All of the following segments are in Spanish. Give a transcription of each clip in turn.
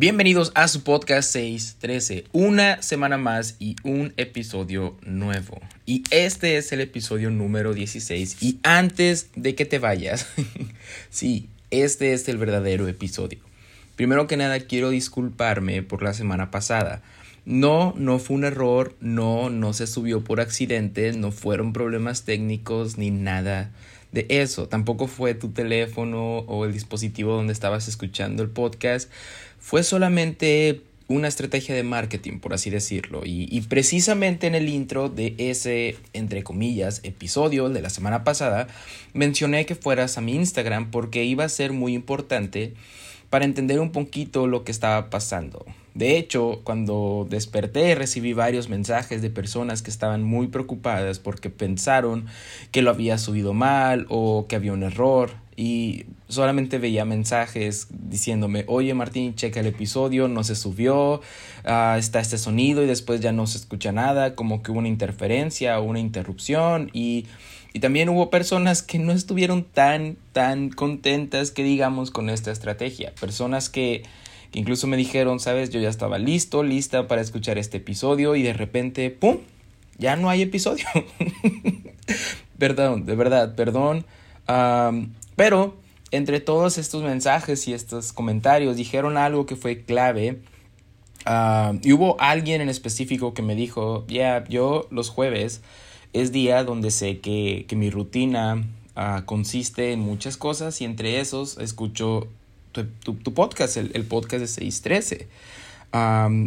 Bienvenidos a su podcast 613, una semana más y un episodio nuevo. Y este es el episodio número 16. Y antes de que te vayas, sí, este es el verdadero episodio. Primero que nada quiero disculparme por la semana pasada. No, no fue un error, no, no se subió por accidente, no fueron problemas técnicos ni nada de eso. Tampoco fue tu teléfono o el dispositivo donde estabas escuchando el podcast. Fue solamente una estrategia de marketing, por así decirlo. Y, y, precisamente en el intro de ese, entre comillas, episodio de la semana pasada, mencioné que fueras a mi Instagram porque iba a ser muy importante para entender un poquito lo que estaba pasando. De hecho, cuando desperté recibí varios mensajes de personas que estaban muy preocupadas porque pensaron que lo había subido mal o que había un error. Y solamente veía mensajes diciéndome, oye Martín, checa el episodio, no se subió, uh, está este sonido y después ya no se escucha nada, como que hubo una interferencia o una interrupción y, y también hubo personas que no estuvieron tan, tan contentas que digamos con esta estrategia, personas que que incluso me dijeron, sabes, yo ya estaba listo, lista para escuchar este episodio y de repente, ¡pum! Ya no hay episodio. perdón, de verdad, perdón. pero entre todos estos mensajes y estos comentarios dijeron algo que fue clave. y hubo alguien en específico que me dijo, ya, yo los jueves es día donde sé que, que mi rutina uh, consiste en muchas cosas y entre esos escucho tu, podcast, el, podcast de 613.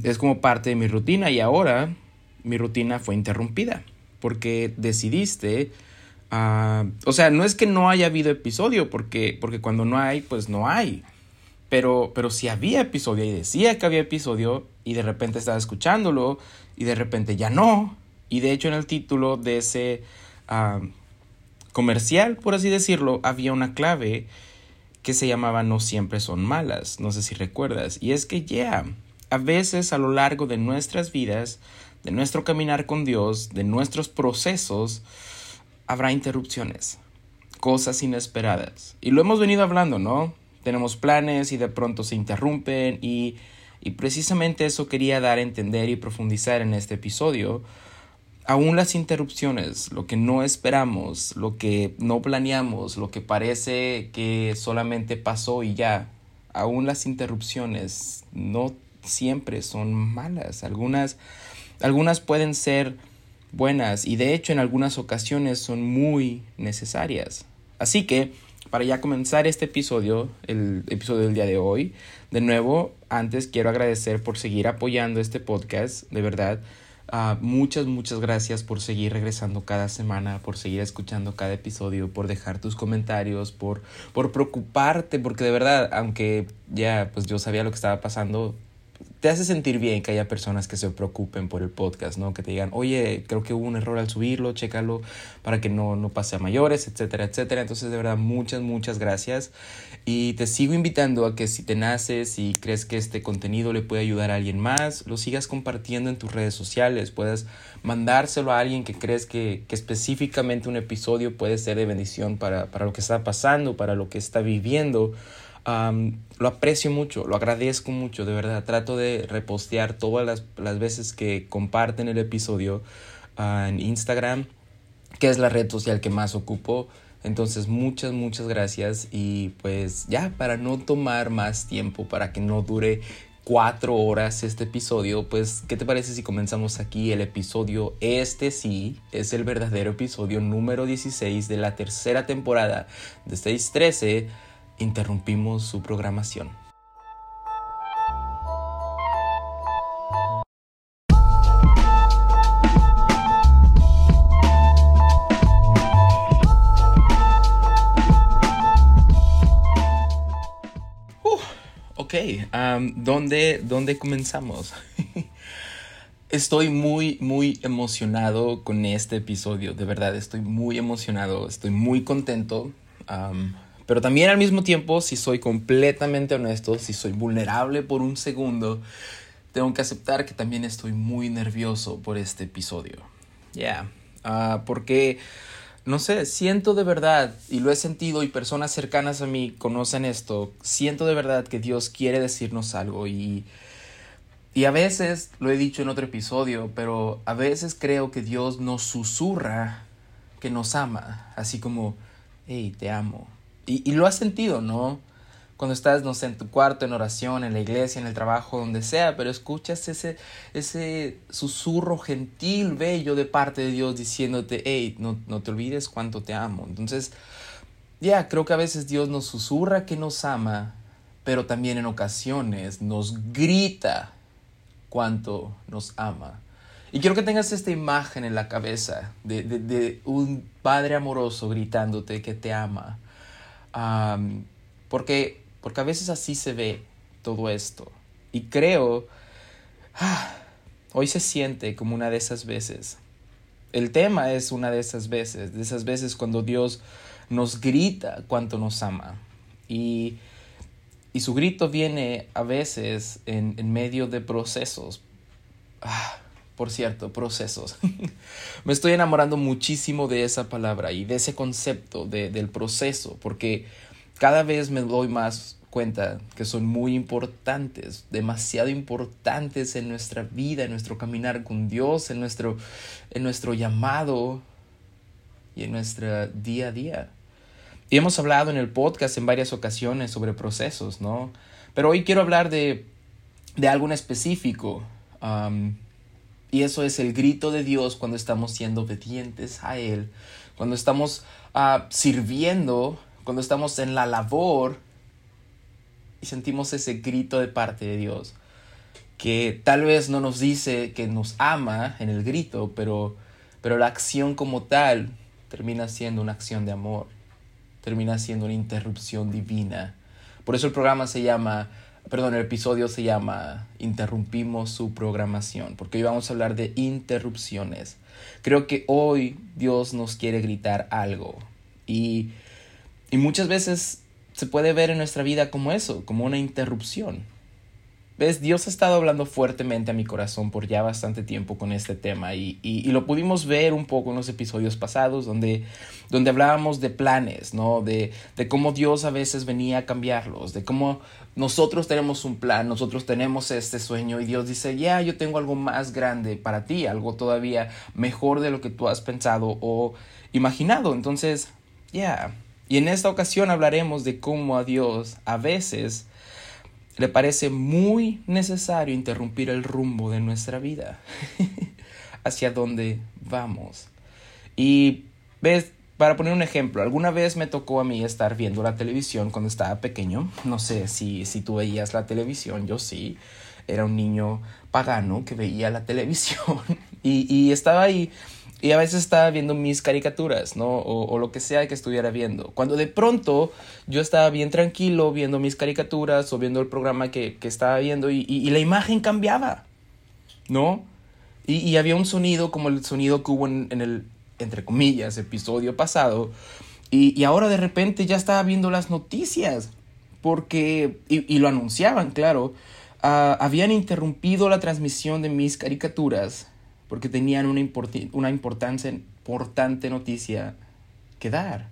es como parte de mi rutina y ahora mi rutina fue interrumpida porque decidiste, o sea, no es que no haya habido episodio, porque, porque cuando no hay, pues no hay. Pero, pero si había episodio y decía que había episodio y de repente estaba escuchándolo y de repente ya no. Y de hecho en el título de ese comercial, por así decirlo, había una clave que se llamaba No siempre son malas, no sé si recuerdas. Y es que ya, a veces a lo largo de nuestras vidas, de nuestro caminar con Dios, de nuestros procesos, habrá interrupciones, cosas inesperadas. Y lo hemos venido hablando, ¿no? Tenemos planes y de pronto se interrumpen y, y precisamente eso quería dar a entender y profundizar en este episodio aún las interrupciones, lo que no esperamos, lo que no planeamos, lo que parece que solamente pasó y ya, aún las interrupciones no siempre son malas, algunas, algunas pueden ser buenas y de hecho en algunas ocasiones son muy necesarias. Así que, para ya comenzar este episodio, el episodio del día de hoy, de nuevo, antes quiero agradecer por seguir apoyando este podcast, de verdad. Uh, muchas, muchas gracias por seguir regresando cada semana, por seguir escuchando cada episodio, por dejar tus comentarios, por, por preocuparte, porque de verdad, aunque ya pues yo sabía lo que estaba pasando, te hace sentir bien que haya personas que se preocupen por el podcast, ¿no? Que te digan, oye, creo que hubo un error al subirlo, chécalo para que no, no pase a mayores, etcétera, etcétera. Entonces, de verdad, muchas, muchas gracias. Y te sigo invitando a que si te naces y crees que este contenido le puede ayudar a alguien más, lo sigas compartiendo en tus redes sociales, puedas mandárselo a alguien que crees que, que específicamente un episodio puede ser de bendición para, para lo que está pasando, para lo que está viviendo lo aprecio mucho, lo agradezco mucho, de verdad. Trato de repostear todas las, las veces que comparten el episodio ah, en Instagram, que es la red social que más ocupo. Entonces, muchas, muchas gracias. Y pues ya, para no tomar más tiempo, para que no dure cuatro horas este episodio, pues, ¿qué te parece si comenzamos aquí el episodio? Este sí es el verdadero episodio número 16 de la tercera temporada de 613 interrumpimos su programación. Ok, ¿dónde, ¿dónde comenzamos? Estoy muy, muy emocionado con este episodio, de verdad, estoy muy emocionado, estoy muy contento. Pero también al mismo tiempo, si soy completamente honesto, si soy vulnerable por un segundo, tengo que aceptar que también estoy muy nervioso por este episodio. Ya, yeah. porque no sé, siento de verdad, y lo he sentido y personas cercanas a mí conocen esto, siento de verdad que Dios quiere decirnos algo y, y a veces, lo he dicho en otro episodio, pero a veces creo que Dios nos susurra que nos ama, así como, hey, te amo. Y, y lo has sentido, ¿no? cuando estás, no sé, en tu cuarto, en oración, en la iglesia, en el trabajo, donde sea, pero escuchas ese, ese susurro gentil, bello de parte de Dios diciéndote, hey, no, no te olvides cuánto te amo. Entonces, ya, creo que a veces Dios nos susurra que nos ama, pero también en ocasiones nos grita cuánto nos ama. Y quiero que tengas esta imagen en la cabeza de, de, un padre amoroso gritándote que te ama. Porque porque a veces así se ve todo esto. Y creo, ah, hoy se siente como una de esas veces. El tema es una de esas veces, de esas veces cuando Dios nos grita cuánto nos ama. Y, y su grito viene a veces en, en medio de procesos. Ah, por cierto, procesos. Me estoy enamorando muchísimo de esa palabra y de ese concepto de, del proceso, porque cada vez me doy más cuenta que son muy importantes, demasiado importantes en nuestra vida, en nuestro caminar con Dios, en nuestro, en nuestro llamado y en nuestro día a día. Y hemos hablado en el podcast en varias ocasiones sobre procesos, ¿no? Pero hoy quiero hablar de, de algo en específico. Y eso es el grito de Dios cuando estamos siendo obedientes a Él, cuando estamos ah, sirviendo cuando estamos en la labor y sentimos ese grito de parte de Dios, que tal vez no nos dice que nos ama en el grito, pero, pero la acción como tal termina siendo una acción de amor, termina siendo una interrupción divina. Por eso el programa se llama, perdón, el episodio se llama Interrumpimos su programación, porque hoy vamos a hablar de interrupciones. Creo que hoy Dios nos quiere gritar algo y y muchas veces se puede ver en nuestra vida como eso, como una interrupción. Dios ha estado hablando fuertemente a mi corazón por ya bastante tiempo con este tema y, y, lo pudimos ver un poco en los episodios pasados donde, donde hablábamos de planes, ¿no? De, de cómo Dios a veces venía a cambiarlos, de cómo nosotros tenemos un plan, nosotros tenemos este sueño y Dios dice, ya, yo tengo algo más grande para ti, algo todavía mejor de lo que tú has pensado o imaginado. Entonces, ya, y en esta ocasión hablaremos de cómo a Dios a veces le parece muy necesario interrumpir el rumbo de nuestra vida, hacia dónde vamos. Y ves, para poner un ejemplo, alguna vez me tocó a mí estar viendo la televisión cuando estaba pequeño. No sé si, si tú veías la televisión, yo sí. Era un niño pagano que veía la televisión y, y estaba ahí y a veces estaba viendo mis caricaturas, ¿no? O, lo que sea que estuviera viendo. Cuando de pronto yo estaba bien tranquilo viendo mis caricaturas o viendo el programa que, estaba viendo y, la imagen cambiaba, ¿no? Y, había un sonido como el sonido que hubo en, el, entre comillas, episodio pasado. Y, ahora de repente ya estaba viendo las noticias. Porque, y, lo anunciaban, claro, ah, habían interrumpido la transmisión de mis caricaturas porque tenían una, una importante noticia que dar.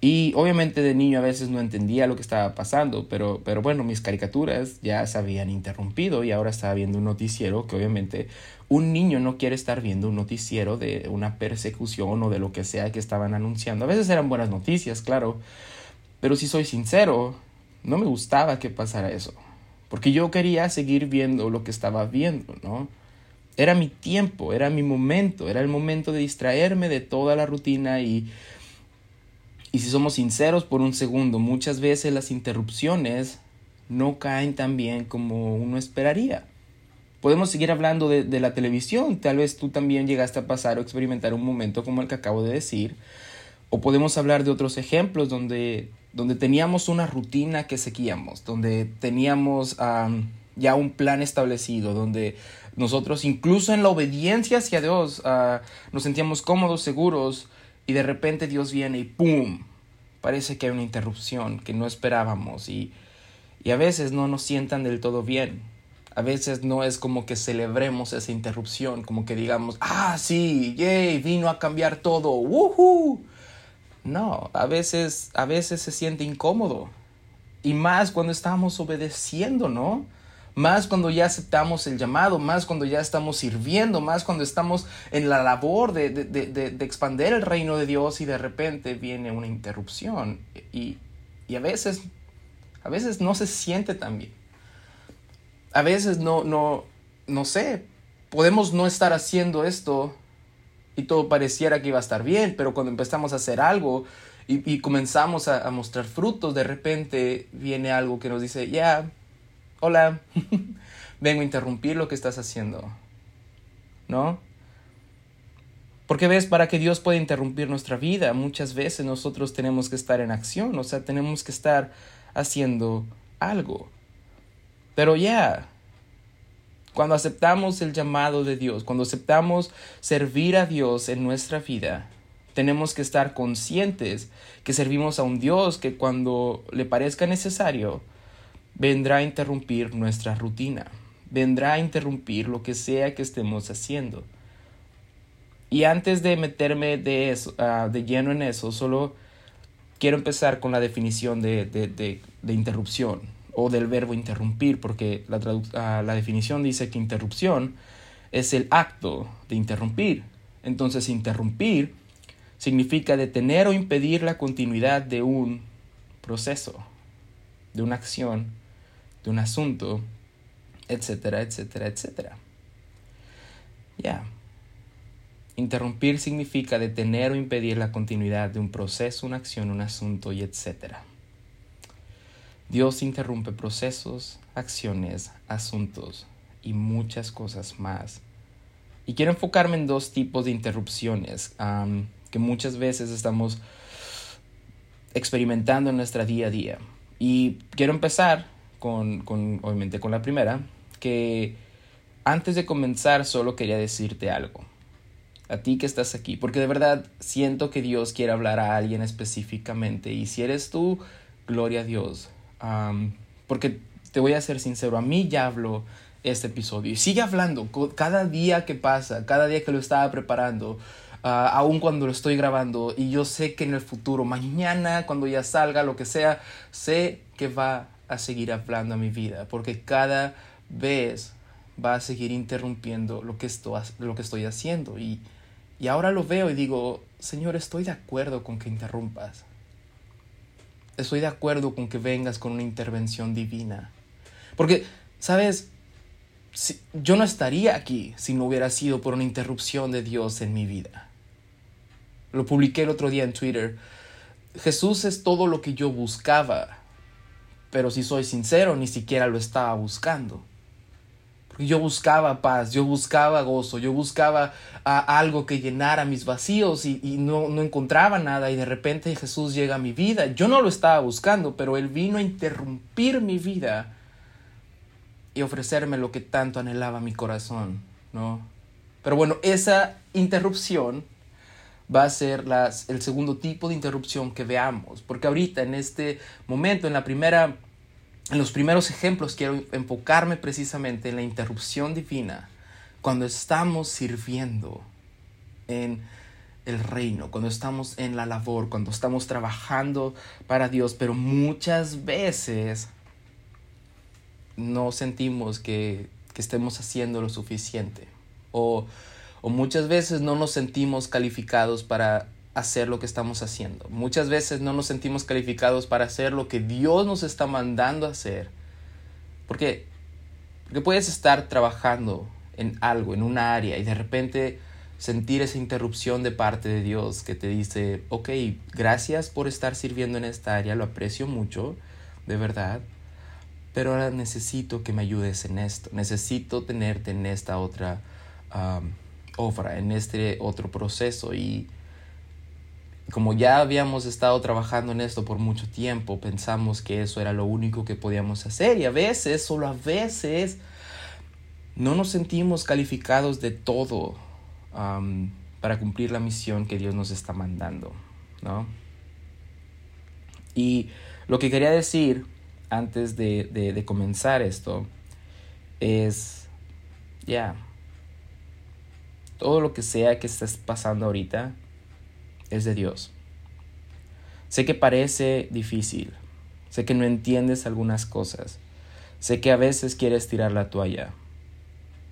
Y obviamente de niño a veces no entendía lo que estaba pasando, pero, pero bueno, mis caricaturas ya se habían interrumpido y ahora estaba viendo un noticiero que obviamente un niño no quiere estar viendo un noticiero de una persecución o de lo que sea que estaban anunciando. A veces eran buenas noticias, claro, pero si soy sincero, no me gustaba que pasara eso, porque yo quería seguir viendo lo que estaba viendo, ¿no? Era mi tiempo, era mi momento, era el momento de distraerme de toda la rutina y, y si somos sinceros por un segundo, muchas veces las interrupciones no caen tan bien como uno esperaría. Podemos seguir hablando de, de, la televisión, tal vez tú también llegaste a pasar o experimentar un momento como el que acabo de decir, o podemos hablar de otros ejemplos donde, donde teníamos una rutina que seguíamos, donde teníamos ya un plan establecido, donde nosotros incluso en la obediencia hacia Dios ah, nos sentíamos cómodos, seguros y de repente Dios viene y ¡pum! Parece que hay una interrupción que no esperábamos y, y a veces no nos sientan del todo bien. A veces no es como que celebremos esa interrupción, como que digamos, ah, sí, yay, vino a cambiar todo, woohoo. No, a veces, a veces se siente incómodo. Y más cuando estamos obedeciendo, ¿no? Más cuando ya aceptamos el llamado, más cuando ya estamos sirviendo, más cuando estamos en la labor de, de, de, de expander el reino de Dios y de repente viene una interrupción. Y, y a veces, a veces no se siente tan bien a veces no, no, no sé, podemos no estar haciendo esto y todo pareciera que iba a estar bien, pero cuando empezamos a hacer algo y, comenzamos a, mostrar frutos, de repente viene algo que nos dice, ya, hola, vengo a interrumpir lo que estás haciendo, ¿no? Porque ves, para que Dios pueda interrumpir nuestra vida, muchas veces nosotros tenemos que estar en acción, o sea, tenemos que estar haciendo algo. Pero ya, cuando aceptamos el llamado de Dios, cuando aceptamos servir a Dios en nuestra vida, tenemos que estar conscientes que servimos a un Dios que cuando le parezca necesario, vendrá a interrumpir nuestra rutina, vendrá a interrumpir lo que sea que estemos haciendo. Y antes de meterme de, eso, ah, de lleno en eso, solo quiero empezar con la definición de, de interrupción o del verbo interrumpir, porque la, ah, la definición dice que interrupción es el acto de interrumpir. Entonces interrumpir significa detener o impedir la continuidad de un proceso, de una acción, de un asunto, etcétera, etcétera, etcétera. Ya. Interrumpir significa detener o impedir la continuidad de un proceso, una acción, un asunto y etcétera. Dios interrumpe procesos, acciones, asuntos y muchas cosas más. Y quiero enfocarme en dos tipos de interrupciones que muchas veces estamos experimentando en nuestra día a día. Y quiero empezar con, obviamente, con la primera, que antes de comenzar solo quería decirte algo. A ti que estás aquí, porque de verdad siento que Dios quiere hablar a alguien específicamente. Y si eres tú, gloria a Dios porque te voy a ser sincero, a mí ya hablo este episodio y sigue hablando cada día que pasa, cada día que lo estaba preparando, uh, aun cuando lo estoy grabando y yo sé que en el futuro, mañana, cuando ya salga, lo que sea, sé que va a seguir hablando a mi vida, porque cada vez va a seguir interrumpiendo lo que estoy, lo que estoy haciendo y, y ahora lo veo y digo, Señor, estoy de acuerdo con que interrumpas estoy de acuerdo con que vengas con una intervención divina. Porque, ¿sabes? yo no estaría aquí si no hubiera sido por una interrupción de Dios en mi vida. Lo publiqué el otro día en Twitter. Jesús es todo lo que yo buscaba, pero si soy sincero, ni siquiera lo estaba buscando yo buscaba paz, yo buscaba gozo, yo buscaba algo que llenara mis vacíos y, no, no, encontraba nada y de repente Jesús llega a mi vida. Yo no lo estaba buscando, pero Él vino a interrumpir mi vida y ofrecerme lo que tanto anhelaba mi corazón, ¿no? Pero bueno, esa interrupción va a ser las, el segundo tipo de interrupción que veamos, porque ahorita en este momento, en la primera en los primeros ejemplos quiero enfocarme precisamente en la interrupción divina cuando estamos sirviendo en el reino, cuando estamos en la labor, cuando estamos trabajando para Dios, pero muchas veces no sentimos que, estemos haciendo lo suficiente o, o muchas veces no nos sentimos calificados para hacer lo que estamos haciendo. Muchas veces no nos sentimos calificados para hacer lo que Dios nos está mandando a hacer. Porque, porque puedes estar trabajando en algo, en una área, y de repente sentir esa interrupción de parte de Dios que te dice, ok, gracias por estar sirviendo en esta área, lo aprecio mucho, de verdad, pero ahora necesito que me ayudes en esto, necesito tenerte en esta otra obra, en este otro proceso y como ya habíamos estado trabajando en esto por mucho tiempo, pensamos que eso era lo único que podíamos hacer y a veces, solo a veces, no nos sentimos calificados de todo para cumplir la misión que Dios nos está mandando, ¿no? Y lo que quería decir antes de, de comenzar esto es, ya, todo lo que sea que estés pasando ahorita es de Dios. Sé que parece difícil, sé que no entiendes algunas cosas, sé que a veces quieres tirar la toalla,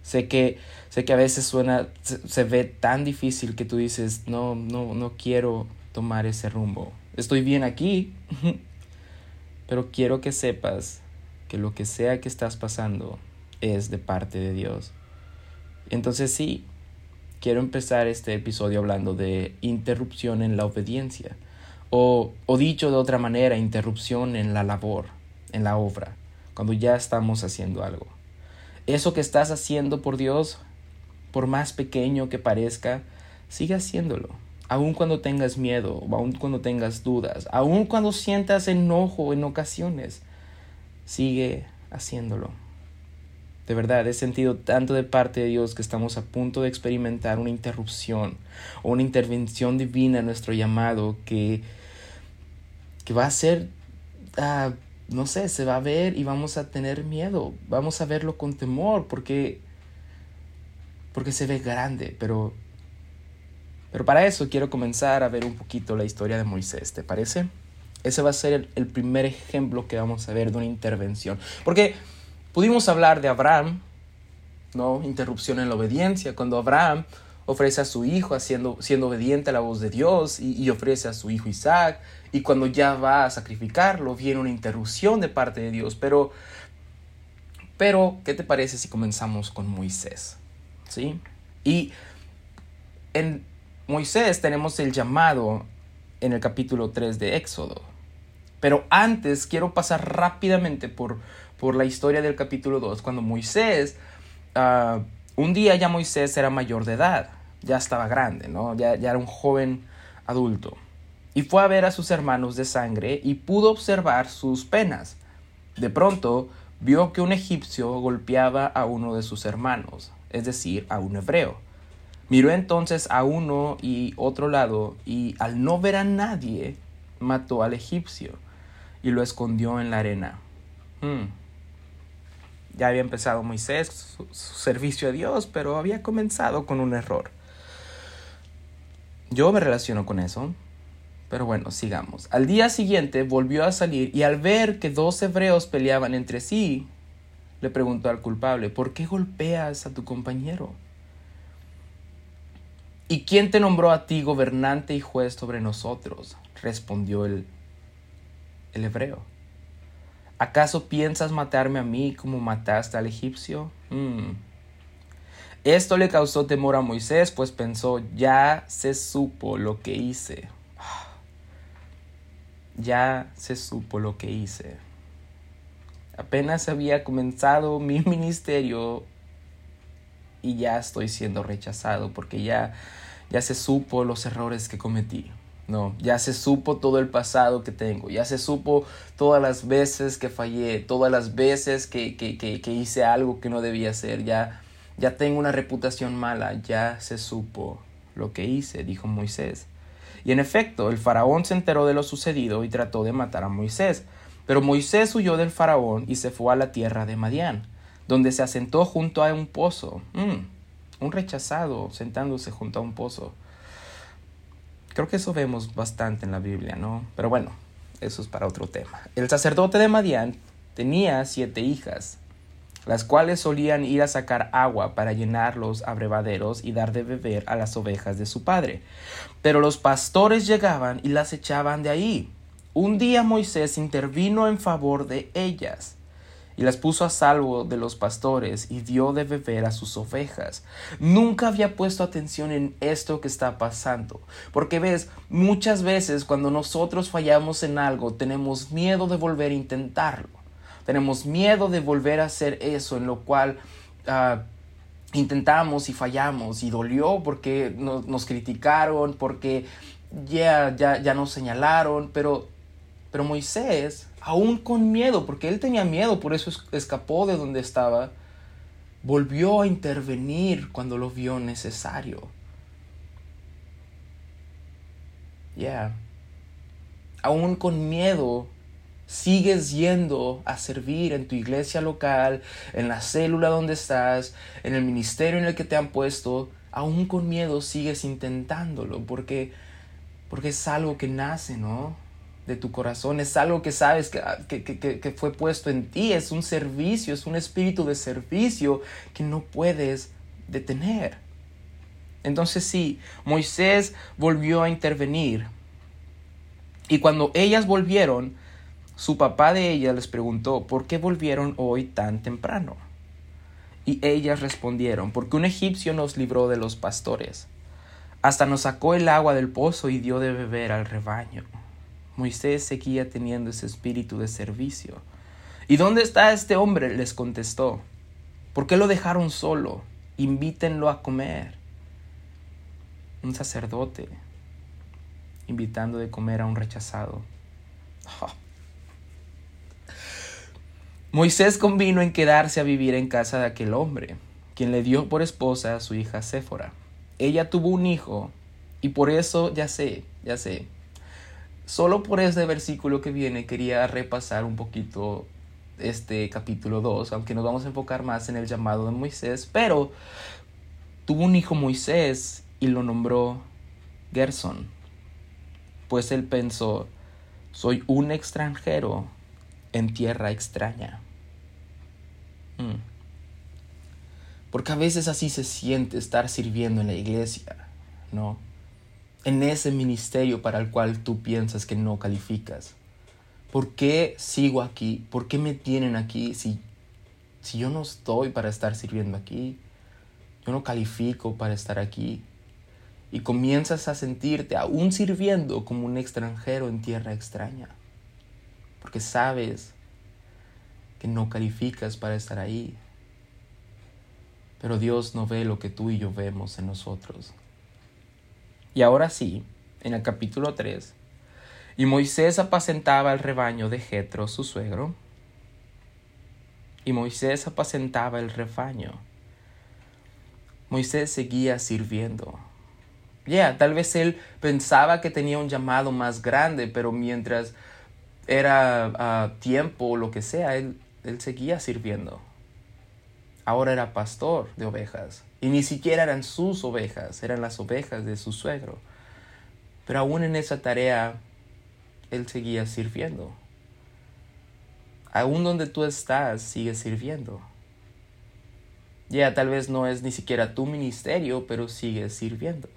sé que, sé que a veces suena, se, se ve tan difícil que tú dices, no, no, no quiero tomar ese rumbo. Estoy bien aquí, pero quiero que sepas que lo que sea que estás pasando es de parte de Dios. Entonces sí, quiero empezar este episodio hablando de interrupción en la obediencia. O, o dicho de otra manera, interrupción en la labor, en la obra, cuando ya estamos haciendo algo. Eso que estás haciendo por Dios, por más pequeño que parezca, sigue haciéndolo. Aun cuando tengas miedo, aun cuando tengas dudas, aun cuando sientas enojo en ocasiones, sigue haciéndolo. De verdad, he sentido tanto de parte de Dios que estamos a punto de experimentar una interrupción o una intervención divina en nuestro llamado que, que va a ser, ah, no sé, se va a ver y vamos a tener miedo, vamos a verlo con temor porque, porque se ve grande, pero, pero para eso quiero comenzar a ver un poquito la historia de Moisés, ¿te parece? Ese va a ser el, el primer ejemplo que vamos a ver de una intervención. Porque Pudimos hablar de Abraham, ¿no? Interrupción en la obediencia, cuando Abraham ofrece a su hijo siendo obediente a la voz de Dios y, y, ofrece a su hijo Isaac, y cuando ya va a sacrificarlo viene una interrupción de parte de Dios. Pero, pero ¿qué te parece si comenzamos con Moisés? ¿Sí? Y en Moisés tenemos el llamado en el capítulo 3 de Éxodo. Pero antes quiero pasar rápidamente por por la historia del capítulo 2, cuando Moisés, uh, un día ya Moisés era mayor de edad, ya estaba grande, ¿no? Ya, ya era un joven adulto. Y fue a ver a sus hermanos de sangre y pudo observar sus penas. De pronto vio que un egipcio golpeaba a uno de sus hermanos, es decir, a un hebreo. Miró entonces a uno y otro lado y al no ver a nadie, mató al egipcio y lo escondió en la arena. Hmm. Ya había empezado Moisés su, servicio a Dios, pero había comenzado con un error. Yo me relaciono con eso. Pero bueno, sigamos. Al día siguiente volvió a salir y al ver que dos hebreos peleaban entre sí, le preguntó al culpable, ¿por qué golpeas a tu compañero? ¿Y quién te nombró a ti gobernante y juez sobre nosotros? respondió el, el hebreo. ¿Acaso piensas matarme a mí como mataste al egipcio? Mm. Esto le causó temor a Moisés, pues pensó, ya se supo lo que hice. Ya se supo lo que hice. Apenas había comenzado mi ministerio y ya estoy siendo rechazado porque ya, ya se supo los errores que cometí. No, ya se supo todo el pasado que tengo, ya se supo todas las veces que fallé, todas las veces que, que, que, que hice algo que no debía hacer, ya, ya tengo una reputación mala, ya se supo lo que hice, dijo Moisés. Y en efecto, el faraón se enteró de lo sucedido y trató de matar a Moisés. Pero Moisés huyó del faraón y se fue a la tierra de Madián, donde se asentó junto a un pozo. Mm, un rechazado sentándose junto a un pozo. Creo que eso vemos bastante en la Biblia, ¿no? Pero bueno, eso es para otro tema. El sacerdote de Madián tenía siete hijas, las cuales solían ir a sacar agua para llenar los abrevaderos y dar de beber a las ovejas de su padre. Pero los pastores llegaban y las echaban de ahí. Un día Moisés intervino en favor de ellas y las puso a salvo de los pastores y dio de beber a sus ovejas. Nunca había puesto atención en esto que está pasando, porque ves, muchas veces cuando nosotros fallamos en algo tenemos miedo de volver a intentarlo, tenemos miedo de volver a hacer eso en lo cual... Uh, intentamos y fallamos y dolió porque nos criticaron, porque ya, ya, ya nos señalaron, pero, pero Moisés aún con miedo, porque él tenía miedo, por eso escapó de donde estaba, volvió a intervenir cuando lo vio necesario. Ya. Aún con miedo, Sigues yendo a servir en tu iglesia local, en la célula donde estás, en el ministerio en el que te han puesto, aún con miedo sigues intentándolo, porque, porque es algo que nace, ¿no? De tu corazón, es algo que sabes que, que, que, que fue puesto en ti, es un servicio, es un espíritu de servicio que no puedes detener. Entonces sí, Moisés volvió a intervenir. Y cuando ellas volvieron, su papá de ellas les preguntó, ¿por qué volvieron hoy tan temprano? Y ellas respondieron, porque un egipcio nos libró de los pastores. Hasta nos sacó el agua del pozo y dio de beber al rebaño. Moisés seguía teniendo ese espíritu de servicio. ¿Y dónde está este hombre? les contestó. ¿Por qué lo dejaron solo? Invítenlo a comer. Un sacerdote invitando de comer a un rechazado. Moisés convino en quedarse a vivir en casa de aquel hombre, quien le dio por esposa a su hija Séfora. Ella tuvo un hijo, y por eso, ya sé, ya sé, solo por ese versículo que viene quería repasar un poquito este capítulo 2, aunque nos vamos a enfocar más en el llamado de Moisés, pero tuvo un hijo Moisés y lo nombró Gerson, pues él pensó, soy un extranjero en tierra extraña. Mm. Porque a veces así se siente estar sirviendo en la iglesia, ¿no? En ese ministerio para el cual tú piensas que no calificas. ¿Por qué sigo aquí? ¿Por qué me tienen aquí si, si yo no estoy para estar sirviendo aquí? Yo no califico para estar aquí. Y comienzas a sentirte aún sirviendo como un extranjero en tierra extraña porque sabes que no calificas para estar ahí. Pero Dios no ve lo que tú y yo vemos en nosotros. Y ahora sí, en el capítulo 3, y Moisés apacentaba el rebaño de Jetro, su suegro. Y Moisés apacentaba el rebaño. Moisés seguía sirviendo. Ya, tal vez él pensaba que tenía un llamado más grande, pero mientras era a tiempo o lo que sea, él, él seguía sirviendo. Ahora era pastor de ovejas. Y ni siquiera eran sus ovejas, eran las ovejas de su suegro. Pero aún en esa tarea, él seguía sirviendo. Aún donde tú estás, sigue sirviendo. Ya tal vez no es ni siquiera tu ministerio, pero sigues sirviendo.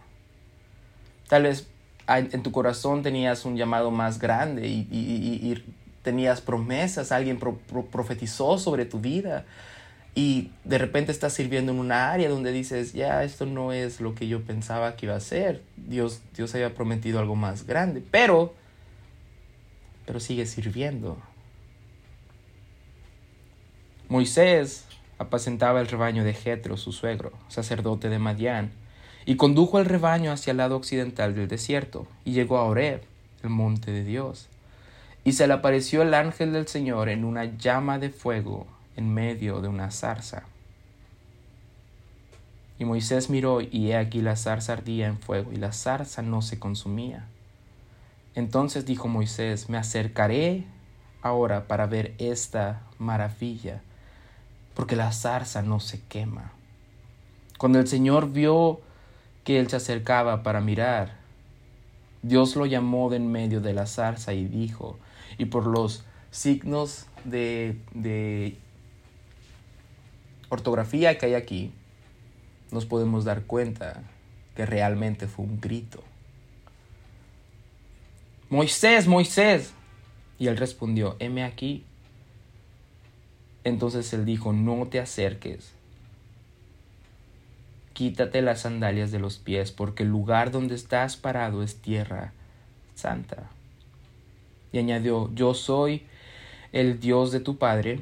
Tal vez en tu corazón tenías un llamado más grande y, tenías promesas, alguien profetizó sobre tu vida y de repente estás sirviendo en una área donde dices, ya, esto no es lo que yo pensaba que iba a ser, Dios, Dios había prometido algo más grande, pero, pero sigue sirviendo. Moisés apacentaba el rebaño de Jetro, su suegro, sacerdote de Madián, y condujo el rebaño hacia el lado occidental del desierto, y llegó a Horeb, el monte de Dios. Y se le apareció el ángel del Señor en una llama de fuego en medio de una zarza. Y Moisés miró, y he aquí la zarza ardía en fuego, y la zarza no se consumía. Entonces dijo Moisés, me acercaré ahora para ver esta maravilla, porque la zarza no se quema. Cuando el Señor vio que él se acercaba para mirar. Dios lo llamó de en medio de la zarza y dijo, y por los signos de, de ortografía que hay aquí, nos podemos dar cuenta que realmente fue un grito. Moisés, Moisés. Y él respondió, heme aquí. Entonces él dijo, no te acerques quítate las sandalias de los pies, porque el lugar donde estás parado es tierra santa. Y añadió, yo soy el Dios de tu padre,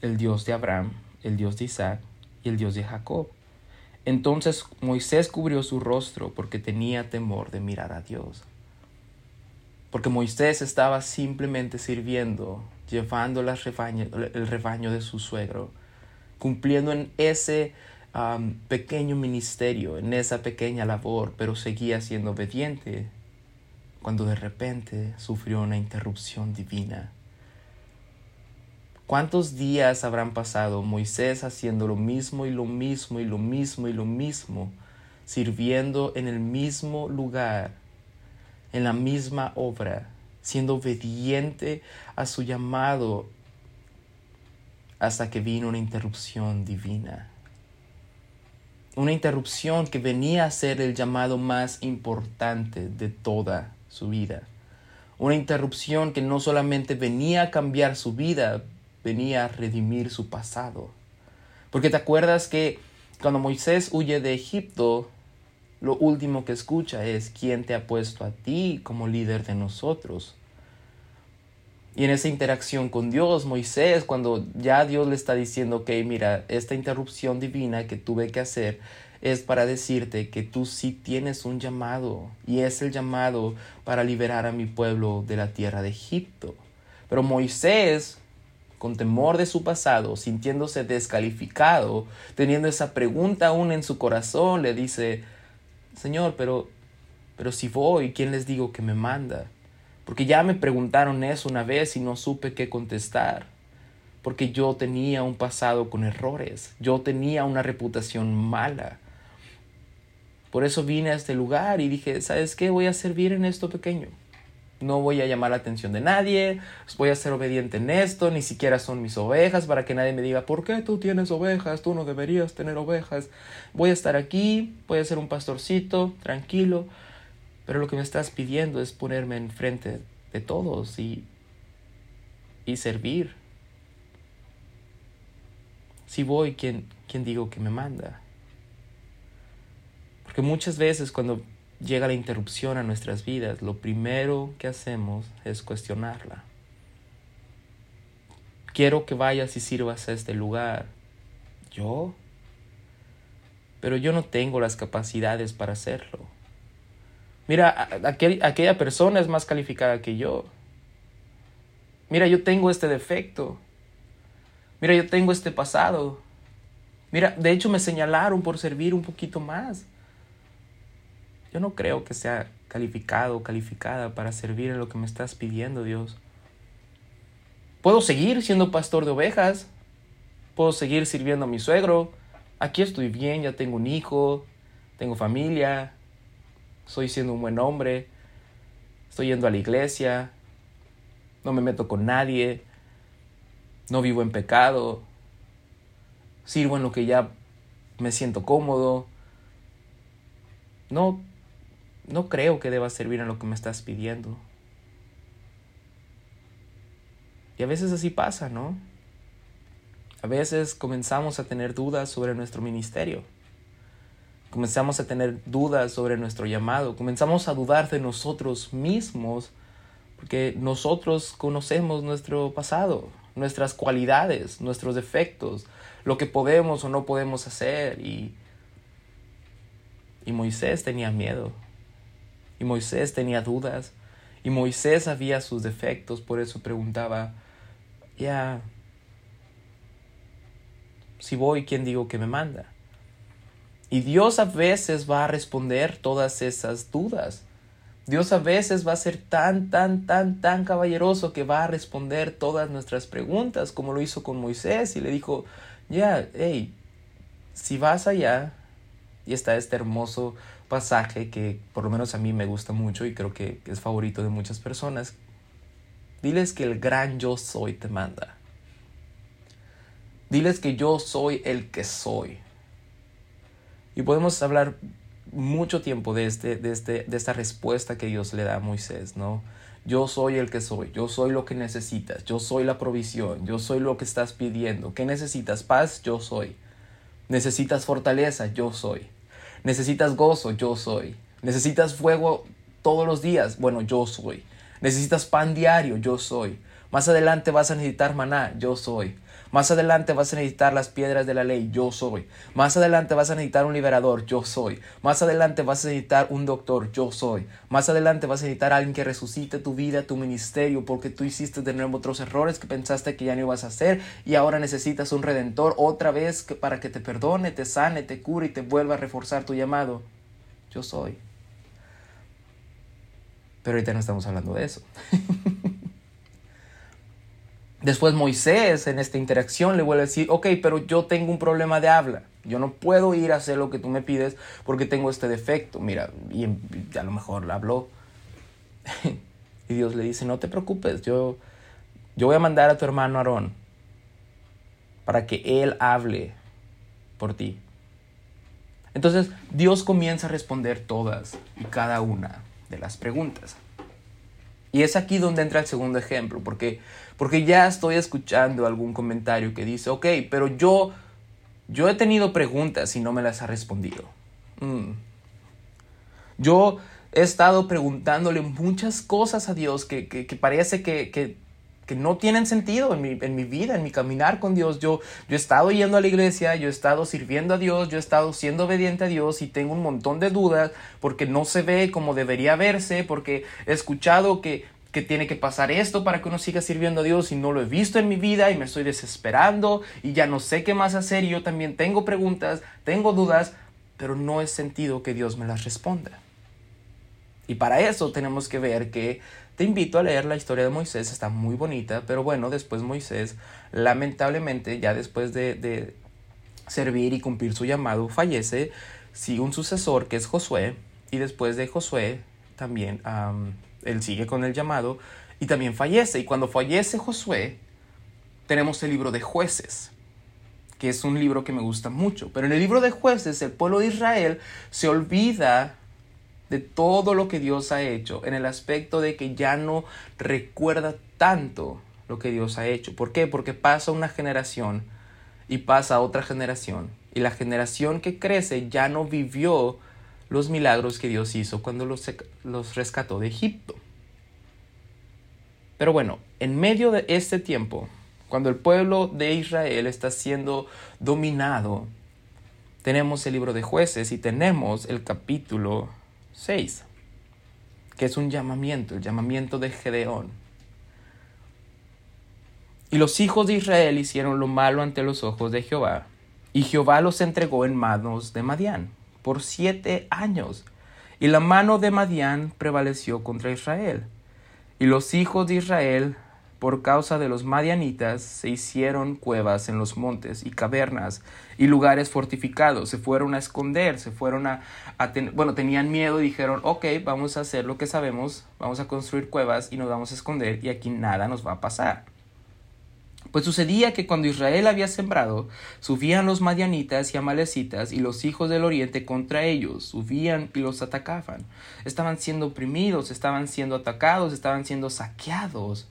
el Dios de Abraham, el Dios de Isaac y el Dios de Jacob. Entonces Moisés cubrió su rostro porque tenía temor de mirar a Dios. Porque Moisés estaba simplemente sirviendo, llevando el rebaño de su suegro, cumpliendo en ese pequeño ministerio, en esa pequeña labor, pero seguía siendo obediente cuando de repente sufrió una interrupción divina ¿Cuántos días habrán pasado Moisés haciendo lo mismo y lo mismo y lo mismo y lo mismo, sirviendo en el mismo lugar, en la misma obra, siendo obediente a su llamado hasta que vino una interrupción divina? Una interrupción que venía a ser el llamado más importante de toda su vida. Una interrupción que no solamente venía a cambiar su vida, venía a redimir su pasado. Porque te acuerdas que cuando Moisés huye de Egipto, lo último que escucha es quién te ha puesto a ti como líder de nosotros. Y en esa interacción con Dios, Moisés, cuando ya Dios le está diciendo, ok, mira, esta interrupción divina que tuve que hacer es para decirte que tú sí tienes un llamado y es el llamado para liberar a mi pueblo de la tierra de Egipto. Pero Moisés, con temor de su pasado, sintiéndose descalificado, teniendo esa pregunta aún en su corazón, le dice, Señor, pero, pero si voy, ¿quién les digo que me manda? Porque ya me preguntaron eso una vez y no supe qué contestar. Porque yo tenía un pasado con errores. Yo tenía una reputación mala. Por eso vine a este lugar y dije, ¿sabes qué? Voy a servir en esto pequeño. No voy a llamar la atención de nadie, voy a ser obediente en esto, ni siquiera son mis ovejas para que nadie me diga, ¿por qué tú tienes ovejas? Tú no deberías tener ovejas. Voy a estar aquí, voy a ser un pastorcito, tranquilo, pero lo que me estás pidiendo es ponerme enfrente de todos y, y servir. Si voy, ¿quién, ¿quién digo que me manda? Porque muchas veces cuando llega la interrupción a nuestras vidas, lo primero que hacemos es cuestionarla. Quiero que vayas y sirvas a este lugar. ¿Yo? Pero yo no tengo las capacidades para hacerlo. Mira, aquella persona es más calificada que yo. Mira, yo tengo este defecto. Mira, yo tengo este pasado. Mira, de hecho me señalaron por servir un poquito más. Yo no creo que sea calificado o calificada para servir en lo que me estás pidiendo, Dios. Puedo seguir siendo pastor de ovejas. Puedo seguir sirviendo a mi suegro. Aquí estoy bien, ya tengo un hijo, tengo familia, estoy siendo un buen hombre, estoy yendo a la iglesia, no me meto con nadie, no vivo en pecado, sirvo en lo que ya me siento cómodo. No, no creo que deba servir en lo que me estás pidiendo. Y a veces así pasa, ¿no? A veces comenzamos a tener dudas sobre nuestro ministerio comenzamos a tener dudas sobre nuestro llamado, comenzamos a dudar de nosotros mismos, porque nosotros conocemos nuestro pasado, nuestras cualidades, nuestros defectos, lo que podemos o no podemos hacer. Y, y Moisés tenía miedo, y Moisés tenía dudas, y Moisés sabía sus defectos, por eso preguntaba, ya, si voy, ¿quién digo que me manda? Y Dios a veces va a responder todas esas dudas. Dios a veces va a ser tan, tan, tan, tan caballeroso que va a responder todas nuestras preguntas, como lo hizo con Moisés y le dijo, ya, hey, si vas allá, y está este hermoso pasaje que por lo menos a mí me gusta mucho y creo que es favorito de muchas personas, diles que el gran yo soy te manda. Diles que yo soy el que soy. Y podemos hablar mucho tiempo de, este, de, este, de esta respuesta que Dios le da a Moisés, ¿no? Yo soy el que soy, yo soy lo que necesitas, yo soy la provisión, yo soy lo que estás pidiendo. ¿Qué necesitas? Paz, yo soy. Necesitas fortaleza, yo soy. Necesitas gozo, yo soy. Necesitas fuego todos los días, bueno, yo soy. Necesitas pan diario, yo soy. Más adelante vas a necesitar maná, yo soy. Más adelante vas a necesitar las piedras de la ley, yo soy. Más adelante vas a necesitar un liberador, yo soy. Más adelante vas a necesitar un doctor, yo soy. Más adelante vas a necesitar alguien que resucite tu vida, tu ministerio, porque tú hiciste de nuevo otros errores que pensaste que ya no ibas a hacer y ahora necesitas un redentor otra vez para que te perdone, te sane, te cure y te vuelva a reforzar tu llamado. Yo soy. Pero ahorita no estamos hablando de eso. Después Moisés en esta interacción le vuelve a decir, ok, pero yo tengo un problema de habla. Yo no puedo ir a hacer lo que tú me pides porque tengo este defecto. Mira, y a lo mejor habló. y Dios le dice, no te preocupes, yo, yo voy a mandar a tu hermano Aarón para que él hable por ti. Entonces Dios comienza a responder todas y cada una de las preguntas. Y es aquí donde entra el segundo ejemplo, porque, porque ya estoy escuchando algún comentario que dice, ok, pero yo, yo he tenido preguntas y no me las ha respondido. Mm. Yo he estado preguntándole muchas cosas a Dios que, que, parece que, que, no tienen sentido en mi, en mi, vida, en mi caminar con Dios. Yo, yo he estado yendo a la iglesia, yo he estado sirviendo a Dios, yo he estado siendo obediente a Dios y tengo un montón de dudas porque no se ve como debería verse, porque he escuchado que, que tiene que pasar esto para que uno siga sirviendo a Dios y no lo he visto en mi vida y me estoy desesperando y ya no sé qué más hacer y yo también tengo preguntas, tengo dudas, pero no he sentido que Dios me las responda. Y para eso tenemos que ver que te invito a leer la historia de Moisés, está muy bonita, pero bueno, después Moisés, lamentablemente, ya después de, servir y cumplir su llamado, fallece, sigue un sucesor que es Josué, y después de Josué también él sigue con el llamado y también fallece. Y cuando fallece Josué, tenemos el libro de jueces, que es un libro que me gusta mucho. Pero en el libro de jueces, el pueblo de Israel se olvida de todo lo que Dios ha hecho, en el aspecto de que ya no recuerda tanto lo que Dios ha hecho. ¿Por qué? Porque pasa una generación y pasa otra generación. Y la generación que crece ya no vivió los milagros que Dios hizo cuando los, rescató de Egipto. Pero bueno, en medio de este tiempo, cuando el pueblo de Israel está siendo dominado, tenemos el libro de jueces y tenemos el capítulo 6, que es un llamamiento, el llamamiento de Gedeón. Y los hijos de Israel hicieron lo malo ante los ojos de Jehová, y Jehová los entregó en manos de Madián por siete años, y la mano de Madián prevaleció contra Israel. Y los hijos de Israel por causa de los madianitas se hicieron cuevas en los montes y cavernas y lugares fortificados, se fueron a esconder, se fueron a, bueno, tenían miedo y dijeron, ok, vamos a hacer lo que sabemos, vamos a construir cuevas y nos vamos a esconder y aquí nada nos va a pasar. Pues sucedía que cuando Israel había sembrado, subían los madianitas y amalecitas y los hijos del oriente contra ellos, subían y los atacaban. Estaban siendo oprimidos, estaban siendo atacados, estaban siendo saqueados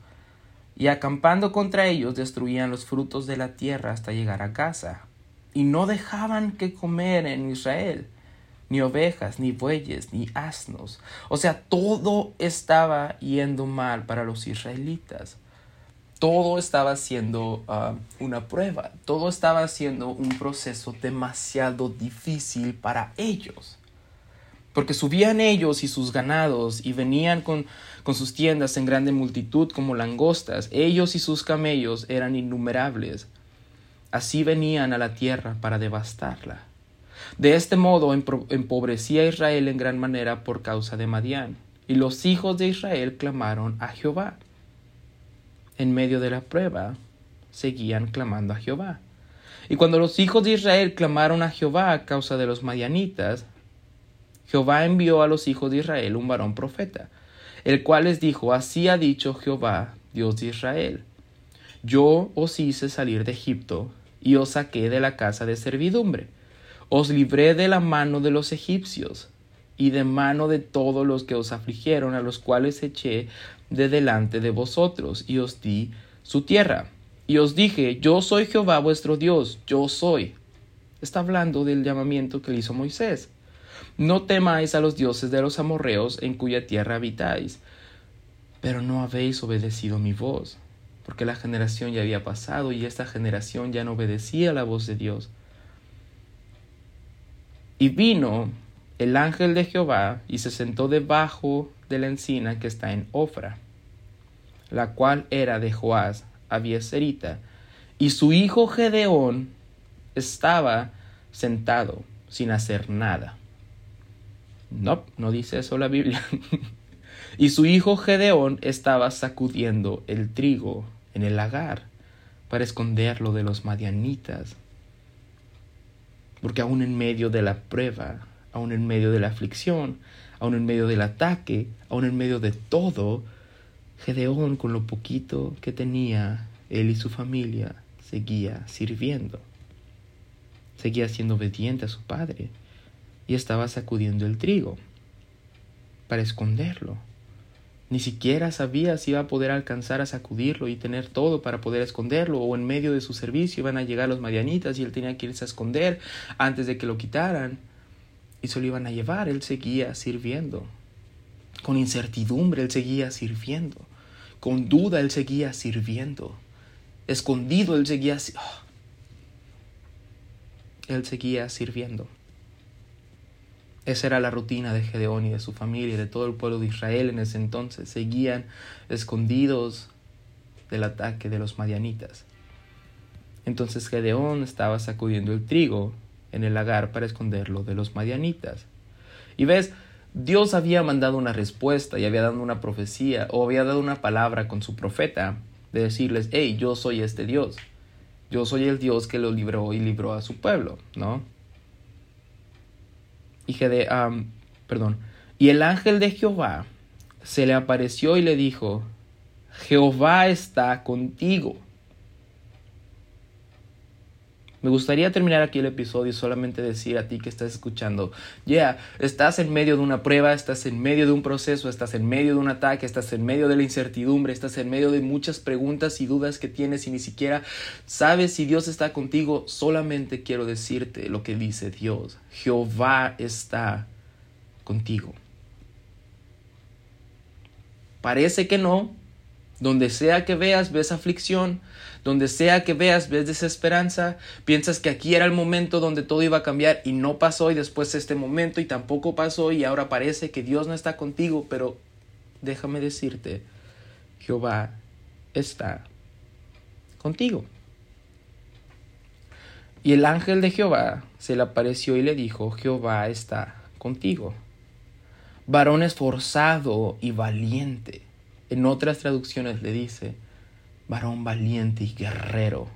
y acampando contra ellos destruían los frutos de la tierra hasta llegar a casa. Y no dejaban que comer en Israel, ni ovejas, ni bueyes, ni asnos. O sea, todo estaba yendo mal para los israelitas. Todo estaba siendo ah, una prueba, todo estaba siendo un proceso demasiado difícil para ellos porque subían ellos y sus ganados y venían con, con sus tiendas en grande multitud como langostas, ellos y sus camellos eran innumerables. Así venían a la tierra para devastarla. De este modo empobrecía Israel en gran manera por causa de Madián, y los hijos de Israel clamaron a Jehová. En medio de la prueba, seguían clamando a Jehová. Y cuando los hijos de Israel clamaron a Jehová a causa de los madianitas, Jehová envió a los hijos de Israel un varón profeta, el cual les dijo, Así ha dicho Jehová, Dios de Israel, Yo os hice salir de Egipto, y os saqué de la casa de servidumbre, os libré de la mano de los egipcios, y de mano de todos los que os afligieron, a los cuales eché de delante de vosotros, y os di su tierra. Y os dije, Yo soy Jehová vuestro Dios, yo soy. Está hablando del llamamiento que le hizo Moisés. No temáis a los dioses de los amorreos en cuya tierra habitáis, pero no habéis obedecido mi voz, porque la generación ya había pasado y esta generación ya no obedecía la voz de Dios. Y vino el ángel de Jehová y se sentó debajo de la encina que está en Ofra, la cual era de Joás, Abieserita, y su hijo Gedeón estaba sentado sin hacer nada. No, no dice eso la Biblia. y su hijo Gedeón estaba sacudiendo el trigo en el lagar para esconderlo de los madianitas. Porque aún en medio de la prueba, aún en medio de la aflicción, aún en medio del ataque, aún en medio de todo, Gedeón con lo poquito que tenía, él y su familia, seguía sirviendo. Seguía siendo obediente a su padre y estaba sacudiendo el trigo para esconderlo. Ni siquiera sabía si iba a poder alcanzar a sacudirlo y tener todo para poder esconderlo, o en medio de su servicio iban a llegar los marianitas y él tenía que irse a esconder antes de que lo quitaran. Y se lo iban a llevar, él seguía sirviendo. Con incertidumbre él seguía sirviendo. Con duda él seguía sirviendo. Escondido él seguía... Oh. Él seguía sirviendo. Esa era la rutina de Gedeón y de su familia y de todo el pueblo de Israel en ese entonces. Seguían escondidos del ataque de los madianitas. Entonces Gedeón estaba sacudiendo el trigo en el lagar para esconderlo de los madianitas. Y ves, Dios había mandado una respuesta y había dado una profecía o había dado una palabra con su profeta de decirles, hey, yo soy este Dios. Yo soy el Dios que lo libró y libró a su pueblo, ¿no? y perdón, y el ángel de Jehová se le apareció y le dijo, Jehová está contigo. Me gustaría terminar aquí el episodio y solamente decir a ti que estás escuchando, ya, estás en medio de una prueba, estás en medio de un proceso, estás en medio de un ataque, estás en medio de la incertidumbre, estás en medio de muchas preguntas y dudas que tienes y ni siquiera sabes si Dios está contigo. Solamente quiero decirte lo que dice Dios. Jehová está contigo. Parece que no, donde sea que veas, ves aflicción. Donde sea que veas, ves desesperanza. Piensas que aquí era el momento donde todo iba a cambiar y no pasó y después este momento y tampoco pasó y ahora parece que Dios no está contigo. Pero déjame decirte, Jehová está contigo. Y el ángel de Jehová se le apareció y le dijo, Jehová está contigo. Varón esforzado y valiente en otras traducciones le dice, varón valiente y guerrero.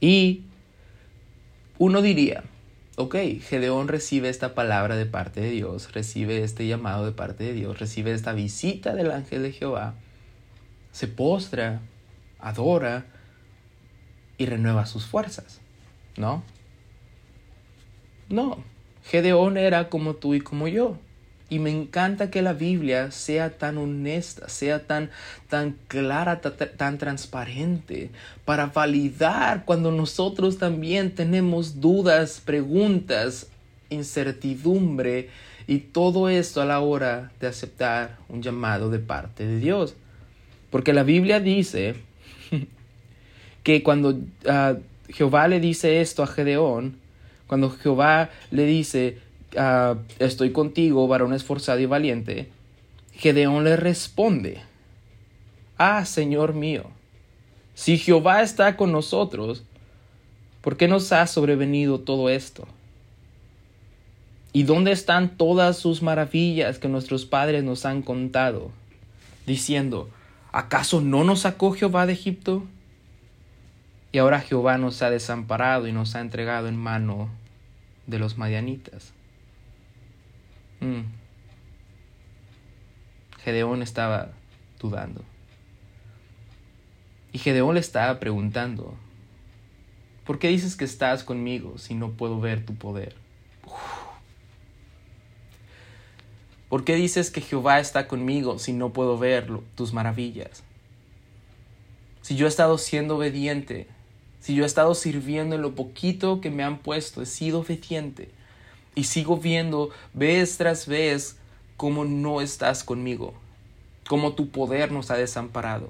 Y uno diría, ok, Gedeón recibe esta palabra de parte de Dios, recibe este llamado de parte de Dios, recibe esta visita del ángel de Jehová, se postra, adora y renueva sus fuerzas, ¿no? No, Gedeón era como tú y como yo. Y me encanta que la Biblia sea tan honesta, sea tan, tan clara, tan, transparente, para validar cuando nosotros también tenemos dudas, preguntas, incertidumbre y todo esto a la hora de aceptar un llamado de parte de Dios. Porque la Biblia dice que cuando ah, Jehová le dice esto a Gedeón, cuando Jehová le dice, Ah, estoy contigo, varón esforzado y valiente, Gedeón le responde, Ah, Señor mío, si Jehová está con nosotros, ¿por qué nos ha sobrevenido todo esto? ¿Y dónde están todas sus maravillas que nuestros padres nos han contado? Diciendo, ¿acaso no nos sacó Jehová de Egipto? Y ahora Jehová nos ha desamparado y nos ha entregado en mano de los madianitas. Mm. Gedeón estaba dudando. Y Gedeón le estaba preguntando, ¿por qué dices que estás conmigo si no puedo ver tu poder? ¿Por qué dices que Jehová está conmigo si no puedo ver tus maravillas? Si yo he estado siendo obediente, si yo he estado sirviendo en lo poquito que me han puesto, he sido obediente y sigo viendo vez tras vez cómo no estás conmigo, cómo tu poder nos ha desamparado.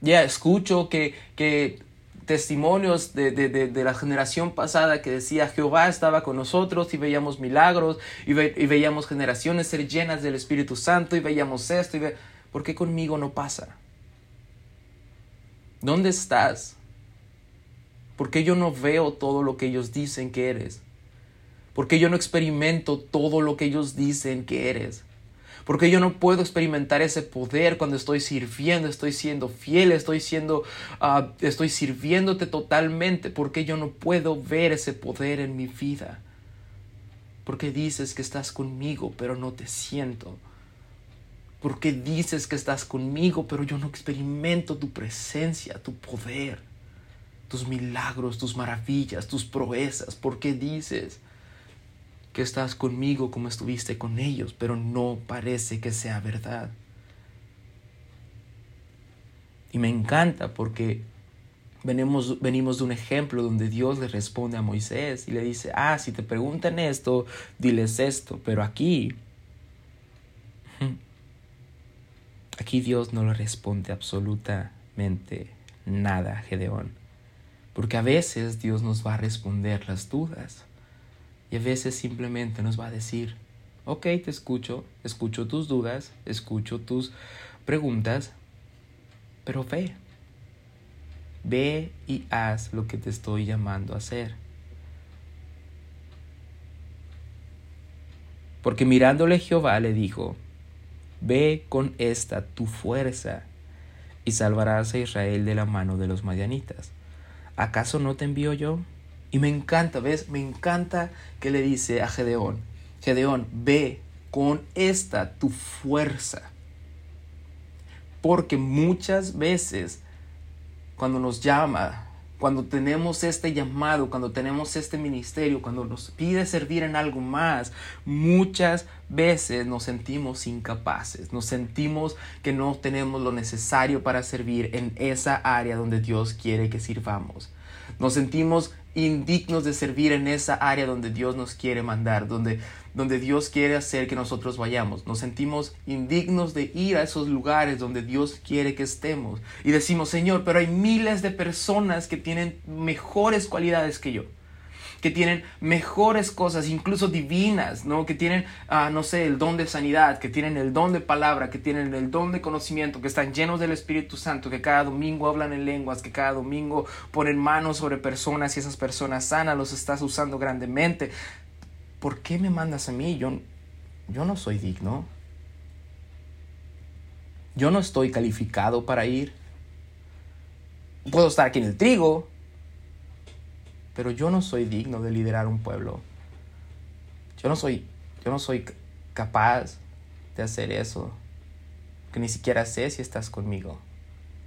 Ya escucho que, que testimonios de, de, la generación pasada que decía Jehová estaba con nosotros y veíamos milagros y, veíamos generaciones ser llenas del Espíritu Santo y veíamos esto. Y ¿Por qué conmigo no pasa? ¿Dónde estás? ¿Por qué yo no veo todo lo que ellos dicen que eres? ¿Por qué yo no experimento todo lo que ellos dicen que eres? Porque yo no puedo experimentar ese poder cuando estoy sirviendo, estoy siendo fiel, estoy siendo, uh, estoy sirviéndote totalmente. Porque yo no puedo ver ese poder en mi vida. Porque dices que estás conmigo, pero no te siento. Porque dices que estás conmigo, pero yo no experimento tu presencia, tu poder, tus milagros, tus maravillas, tus proezas. Porque dices que estás conmigo como estuviste con ellos, pero no parece que sea verdad. Y me encanta porque venimos, venimos de un ejemplo donde Dios le responde a Moisés y le dice, ah, si te preguntan esto, diles esto, pero aquí, aquí Dios no le responde absolutamente nada Gedeón, porque a veces Dios nos va a responder las dudas. Y a veces simplemente nos va a decir, ok, te escucho, escucho tus dudas, escucho tus preguntas, pero ve, ve y haz lo que te estoy llamando a hacer. Porque mirándole Jehová le dijo, ve con esta tu fuerza y salvarás a Israel de la mano de los madianitas. ¿Acaso no te envío yo? Y me encanta, ¿ves? Me encanta que le dice a Gedeón, Gedeón, ve con esta tu fuerza. Porque muchas veces cuando nos llama, cuando tenemos este llamado, cuando tenemos este ministerio, cuando nos pide servir en algo más, muchas veces nos sentimos incapaces, nos sentimos que no tenemos lo necesario para servir en esa área donde Dios quiere que sirvamos. Nos sentimos indignos de servir en esa área donde Dios nos quiere mandar, donde, donde Dios quiere hacer que nosotros vayamos. Nos sentimos indignos de ir a esos lugares donde Dios quiere que estemos. Y decimos, Señor, pero hay miles de personas que tienen mejores cualidades que yo que tienen mejores cosas, incluso divinas, ¿no? Que tienen, ah, no sé, el don de sanidad, que tienen el don de palabra, que tienen el don de conocimiento, que están llenos del Espíritu Santo, que cada domingo hablan en lenguas, que cada domingo ponen manos sobre personas y esas personas sanas los estás usando grandemente. ¿Por qué me mandas a mí? Yo, yo no soy digno. Yo no estoy calificado para ir. Puedo estar aquí en el trigo, pero yo no soy digno de liderar un pueblo. Yo no soy, yo no soy capaz de hacer eso. Que ni siquiera sé si estás conmigo.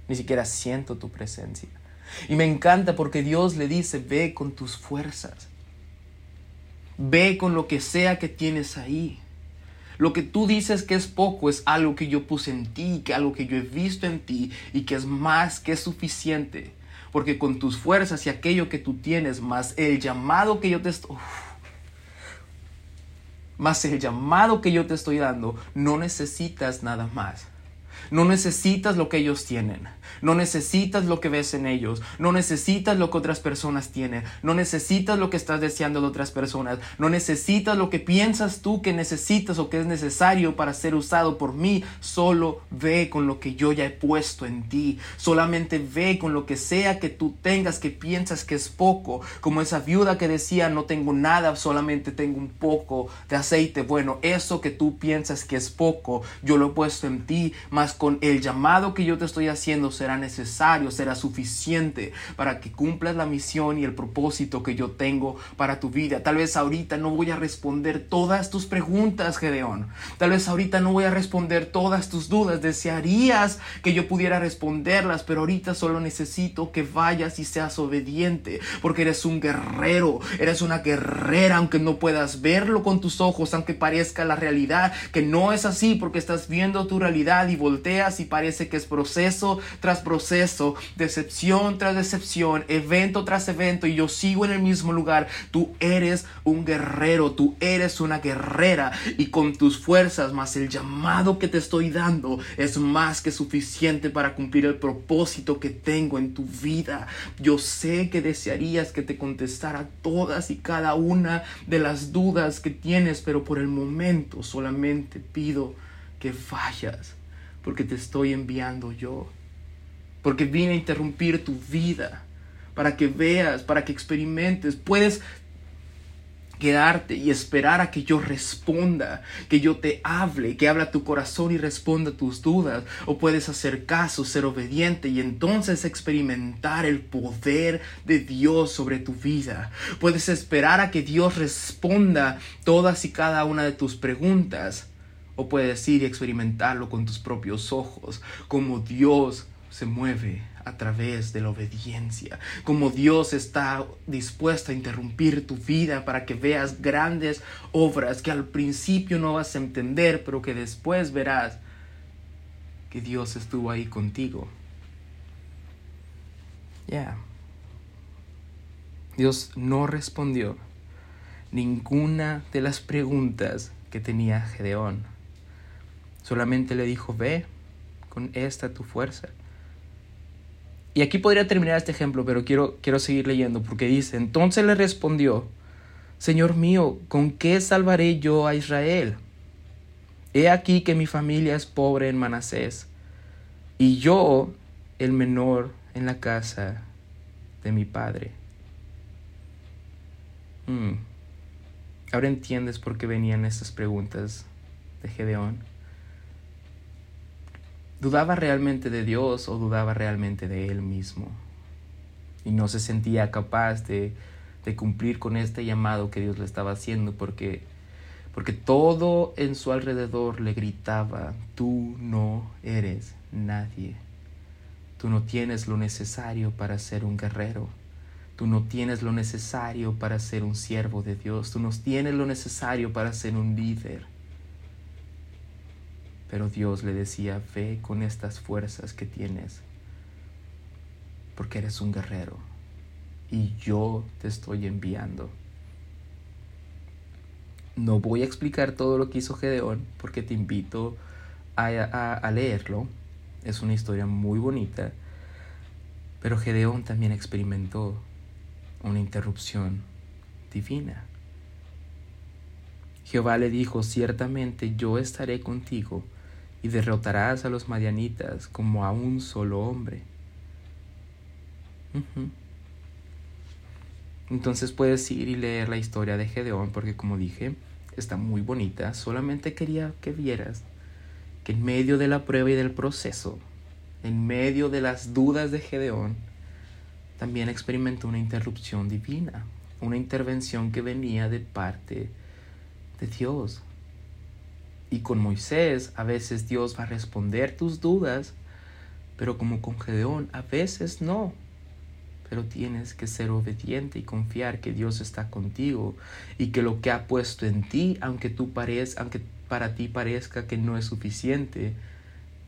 Ni siquiera siento tu presencia. Y me encanta porque Dios le dice, ve con tus fuerzas. Ve con lo que sea que tienes ahí. Lo que tú dices que es poco es algo que yo puse en ti, que algo que yo he visto en ti y que es más que suficiente porque con tus fuerzas y aquello que tú tienes, más el llamado que yo te estoy... Más el llamado que yo te estoy dando, no necesitas nada más. No necesitas lo que ellos tienen. No necesitas lo que ves en ellos. No necesitas lo que otras personas tienen. No necesitas lo que estás deseando de otras personas. No necesitas lo que piensas tú que necesitas o que es necesario para ser usado por mí. Solo ve con lo que yo ya he puesto en ti. Solamente ve con lo que sea que tú tengas que piensas que es poco. Como esa viuda que decía no tengo nada, solamente tengo un poco de aceite. Bueno, eso que tú piensas que es poco, yo lo he puesto en ti. Más con el llamado que yo te estoy haciendo será necesario, será suficiente para que cumplas la misión y el propósito que yo tengo para tu vida. Tal vez ahorita no voy a responder todas tus preguntas, Gedeón. Tal vez ahorita no voy a responder todas tus dudas. Desearías que yo pudiera responderlas, pero ahorita solo necesito que vayas y seas obediente, porque eres un guerrero, eres una guerrera, aunque no puedas verlo con tus ojos, aunque parezca la realidad, que no es así, porque estás viendo tu realidad y volteas y parece que es proceso tras proceso, decepción tras decepción, evento tras evento y yo sigo en el mismo lugar. Tú eres un guerrero, tú eres una guerrera y con tus fuerzas más el llamado que te estoy dando es más que suficiente para cumplir el propósito que tengo en tu vida. Yo sé que desearías que te contestara todas y cada una de las dudas que tienes, pero por el momento solamente pido que fallas porque te estoy enviando yo. Porque vine a interrumpir tu vida para que veas, para que experimentes. Puedes quedarte y esperar a que yo responda, que yo te hable, que habla tu corazón y responda tus dudas, o puedes hacer caso, ser obediente y entonces experimentar el poder de Dios sobre tu vida. Puedes esperar a que Dios responda todas y cada una de tus preguntas, o puedes ir y experimentarlo con tus propios ojos, como Dios se mueve a través de la obediencia, como Dios está dispuesto a interrumpir tu vida para que veas grandes obras que al principio no vas a entender, pero que después verás que Dios estuvo ahí contigo. Ya. Dios no respondió ninguna de las preguntas que tenía Gedeón. Solamente le dijo, ve con esta tu fuerza y aquí podría terminar este ejemplo, pero quiero, quiero seguir leyendo porque dice, entonces le respondió, Señor mío, ¿con qué salvaré yo a Israel? He aquí que mi familia es pobre en Manasés, y yo el menor en la casa de mi padre. Hmm. Ahora entiendes por qué venían estas preguntas de Gedeón. ¿Dudaba realmente de Dios o dudaba realmente de él mismo? Y no se sentía capaz de, de cumplir con este llamado que Dios le estaba haciendo porque, porque todo en su alrededor le gritaba, tú no eres nadie. Tú no tienes lo necesario para ser un guerrero. Tú no tienes lo necesario para ser un siervo de Dios. Tú no tienes lo necesario para ser un líder. Pero Dios le decía, ve con estas fuerzas que tienes, porque eres un guerrero y yo te estoy enviando. No voy a explicar todo lo que hizo Gedeón porque te invito a, a, leerlo. Es una historia muy bonita. Pero Gedeón también experimentó una interrupción divina. Jehová le dijo, ciertamente yo estaré contigo y derrotarás a los madianitas como a un solo hombre. Entonces puedes ir y leer la historia de Gedeón porque como dije, está muy bonita. Solamente quería que vieras que en medio de la prueba y del proceso, en medio de las dudas de Gedeón, también experimentó una interrupción divina, una intervención que venía de parte de Dios. Y con Moisés a veces Dios va a responder tus dudas, pero como con Gedeón a veces no. Pero tienes que ser obediente y confiar que Dios está contigo y que lo que ha puesto en ti, aunque tú parezca, aunque para ti parezca que no es suficiente,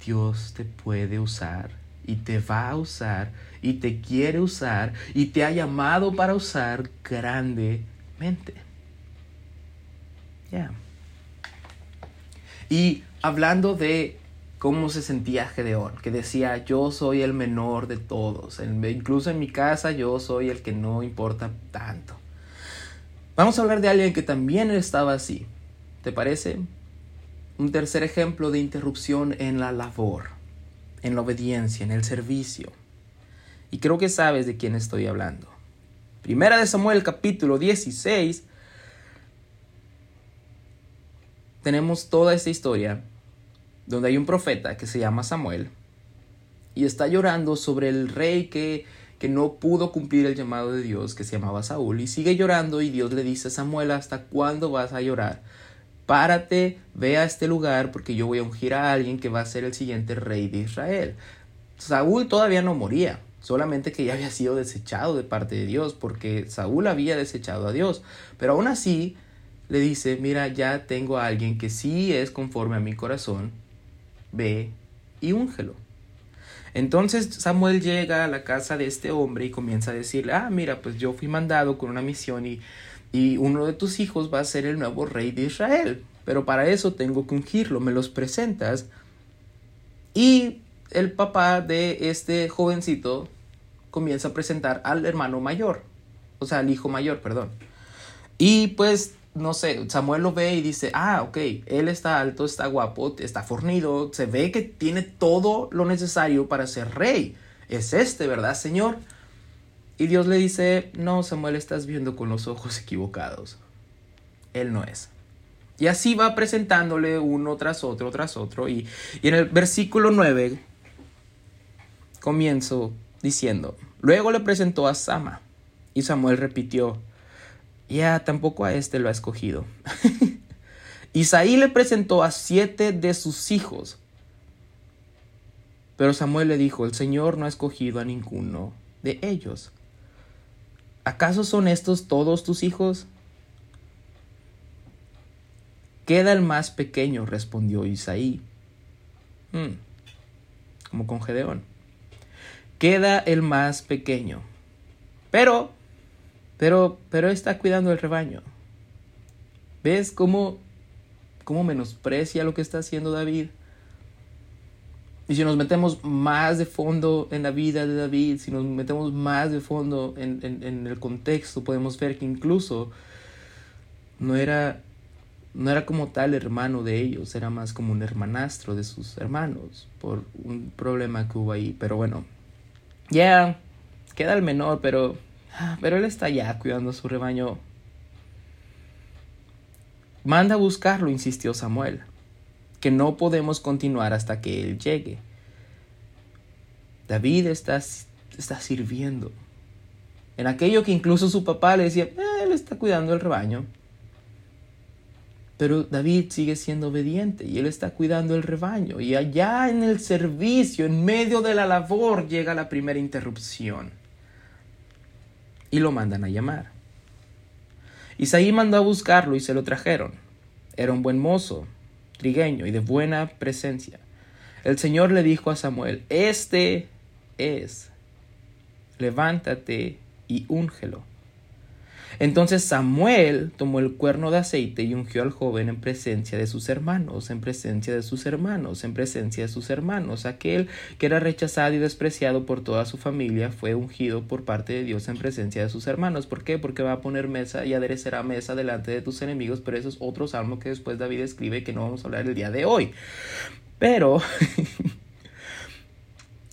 Dios te puede usar y te va a usar y te quiere usar y te ha llamado para usar grandemente. Ya. Y hablando de cómo se sentía Gedeón, que decía, yo soy el menor de todos, incluso en mi casa yo soy el que no importa tanto. Vamos a hablar de alguien que también estaba así. ¿Te parece? Un tercer ejemplo de interrupción en la labor, en la obediencia, en el servicio. Y creo que sabes de quién estoy hablando. Primera de Samuel capítulo 16 tenemos toda esta historia donde hay un profeta que se llama Samuel y está llorando sobre el rey que, que no pudo cumplir el llamado de Dios, que se llamaba Saúl, y sigue llorando y Dios le dice, Samuel, ¿hasta cuándo vas a llorar? Párate, ve a este lugar porque yo voy a ungir a alguien que va a ser el siguiente rey de Israel. Saúl todavía no moría, solamente que ya había sido desechado de parte de Dios, porque Saúl había desechado a Dios. Pero aún así, le dice, mira, ya tengo a alguien que sí es conforme a mi corazón, ve y úngelo. Entonces Samuel llega a la casa de este hombre y comienza a decirle, ah, mira, pues yo fui mandado con una misión y, y uno de tus hijos va a ser el nuevo rey de Israel, pero para eso tengo que ungirlo, me los presentas. Y el papá de este jovencito comienza a presentar al hermano mayor, o sea, al hijo mayor, perdón. Y pues no sé, Samuel lo ve y dice, ah, ok, él está alto, está guapo, está fornido, se ve que tiene todo lo necesario para ser rey. Es este, ¿verdad, Señor? Y Dios le dice, no, Samuel, estás viendo con los ojos equivocados. él no es. Y así va presentándole uno tras otro, tras otro. Y, y en el versículo 9 comienzo diciendo, luego le presentó a Sama. Y Samuel repitió, ya tampoco a este lo ha escogido. Isaí le presentó a siete de sus hijos. Pero Samuel le dijo, el Señor no ha escogido a ninguno de ellos. ¿Acaso son estos todos tus hijos? Queda el más pequeño, respondió Isaí. Hmm, como con Gedeón. Queda el más pequeño. Pero, pero, pero está cuidando el rebaño. ¿Ves cómo, cómo menosprecia lo que está haciendo David? Y si nos metemos más de fondo en la vida de David, si nos metemos más de fondo en, en el contexto, podemos ver que incluso no era no era como tal hermano de ellos, era más como un hermanastro de sus hermanos por un problema que hubo ahí. Pero bueno, ya queda el menor, pero, pero él está ya cuidando a su rebaño. Manda a buscarlo, insistió Samuel, que no podemos continuar hasta que él llegue. David está, está sirviendo. En aquello que incluso su papá le decía, él está cuidando el rebaño. Pero David sigue siendo obediente y él está cuidando el rebaño. Y allá en el servicio, en medio de la labor, llega la primera interrupción. Y lo mandan a llamar. Isaí mandó a buscarlo y se lo trajeron. Era un buen mozo, trigueño y de buena presencia. El Señor le dijo a Samuel, Este es, levántate y úngelo entonces Samuel tomó el cuerno de aceite y ungió al joven en presencia de sus hermanos, en presencia de sus hermanos, en presencia de sus hermanos. Aquel que era rechazado y despreciado por toda su familia fue ungido por parte de Dios en presencia de sus hermanos. ¿Por qué? Porque va a poner mesa y aderecerá mesa delante de tus enemigos, pero eso es otro salmo que después David escribe que no vamos a hablar el día de hoy. Pero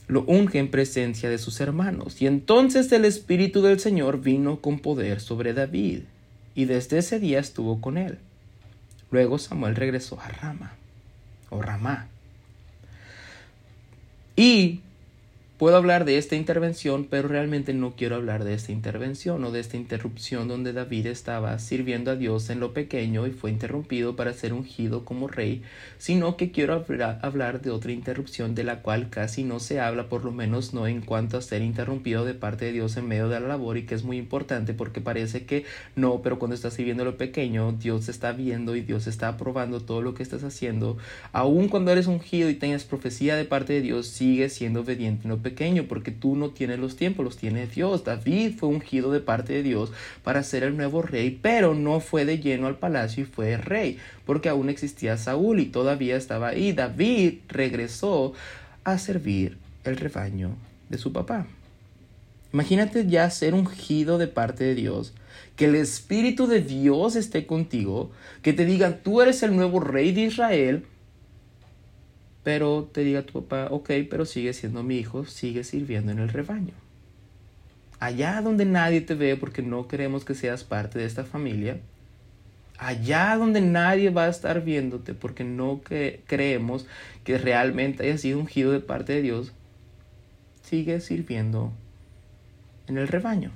lo unge en presencia de sus hermanos. Y entonces el Espíritu del Señor vino con poder sobre David, y desde ese día estuvo con él. Luego Samuel regresó a Rama, o Ramá. Y Puedo hablar de esta intervención, pero realmente no quiero hablar de esta intervención o de esta interrupción donde David estaba sirviendo a Dios en lo pequeño y fue interrumpido para ser ungido como rey, sino que quiero hablar de otra interrupción de la cual casi no se habla, por lo menos no en cuanto a ser interrumpido de parte de Dios en medio de la labor y que es muy importante porque parece que no, pero cuando estás sirviendo lo pequeño, Dios está viendo y Dios está aprobando todo lo que estás haciendo. Aun cuando eres ungido y tengas profecía de parte de Dios, sigue siendo obediente en lo pequeño porque tú no tienes los tiempos, los tiene Dios. David fue ungido de parte de Dios para ser el nuevo rey, pero no fue de lleno al palacio y fue rey, porque aún existía Saúl y todavía estaba ahí. David regresó a servir el rebaño de su papá. Imagínate ya ser ungido de parte de Dios, que el Espíritu de Dios esté contigo, que te digan, tú eres el nuevo rey de Israel, pero te diga tu papá, ok, pero sigue siendo mi hijo, sigue sirviendo en el rebaño. Allá donde nadie te ve porque no queremos que seas parte de esta familia, allá donde nadie va a estar viéndote porque no creemos que realmente haya sido ungido de parte de Dios, sigue sirviendo en el rebaño.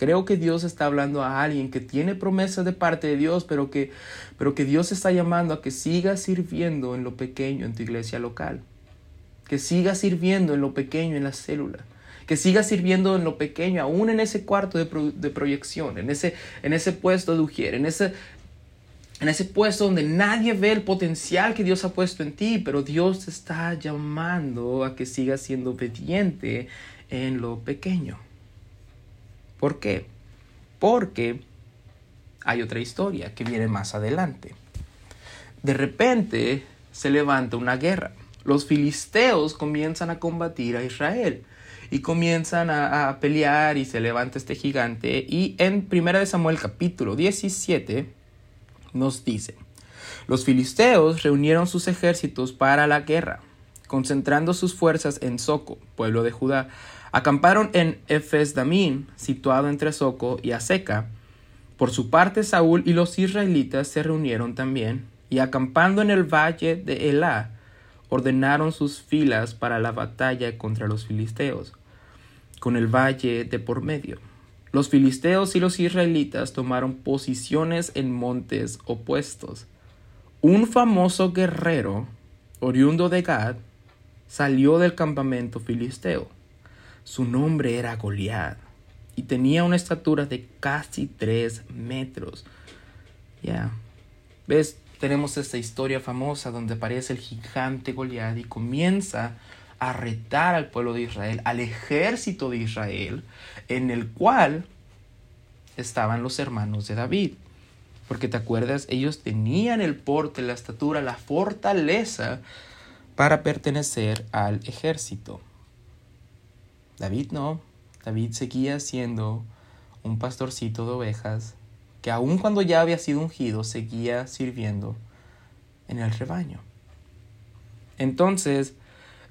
Creo que Dios está hablando a alguien que tiene promesas de parte de Dios, pero que, pero que Dios está llamando a que siga sirviendo en lo pequeño en tu iglesia local. Que siga sirviendo en lo pequeño en la célula. Que siga sirviendo en lo pequeño, aún en ese cuarto de, proyección, en ese, en ese puesto de ujier, en ese, en ese puesto donde nadie ve el potencial que Dios ha puesto en ti, pero Dios está llamando a que sigas siendo obediente en lo pequeño. ¿Por qué? Porque hay otra historia que viene más adelante. De repente se levanta una guerra. Los filisteos comienzan a combatir a Israel y comienzan a, pelear y se levanta este gigante y en 1 Samuel capítulo 17 nos dice, los filisteos reunieron sus ejércitos para la guerra, concentrando sus fuerzas en Soco, pueblo de Judá, Acamparon en Efes Damín, situado entre Soco y Aseca, Por su parte, Saúl y los israelitas se reunieron también, y acampando en el valle de Elá, ordenaron sus filas para la batalla contra los filisteos, con el valle de por medio. Los filisteos y los israelitas tomaron posiciones en montes opuestos. Un famoso guerrero, oriundo de Gad, salió del campamento filisteo. Su nombre era Goliat y tenía una estatura de casi tres metros. Ya, ves, tenemos esta historia famosa donde aparece el gigante Goliat y comienza a retar al pueblo de Israel, al ejército de Israel, en el cual estaban los hermanos de David. Porque te acuerdas, ellos tenían el porte, la estatura, la fortaleza para pertenecer al ejército. David no. David seguía siendo un pastorcito de ovejas que aun cuando ya había sido ungido, seguía sirviendo en el rebaño. Entonces,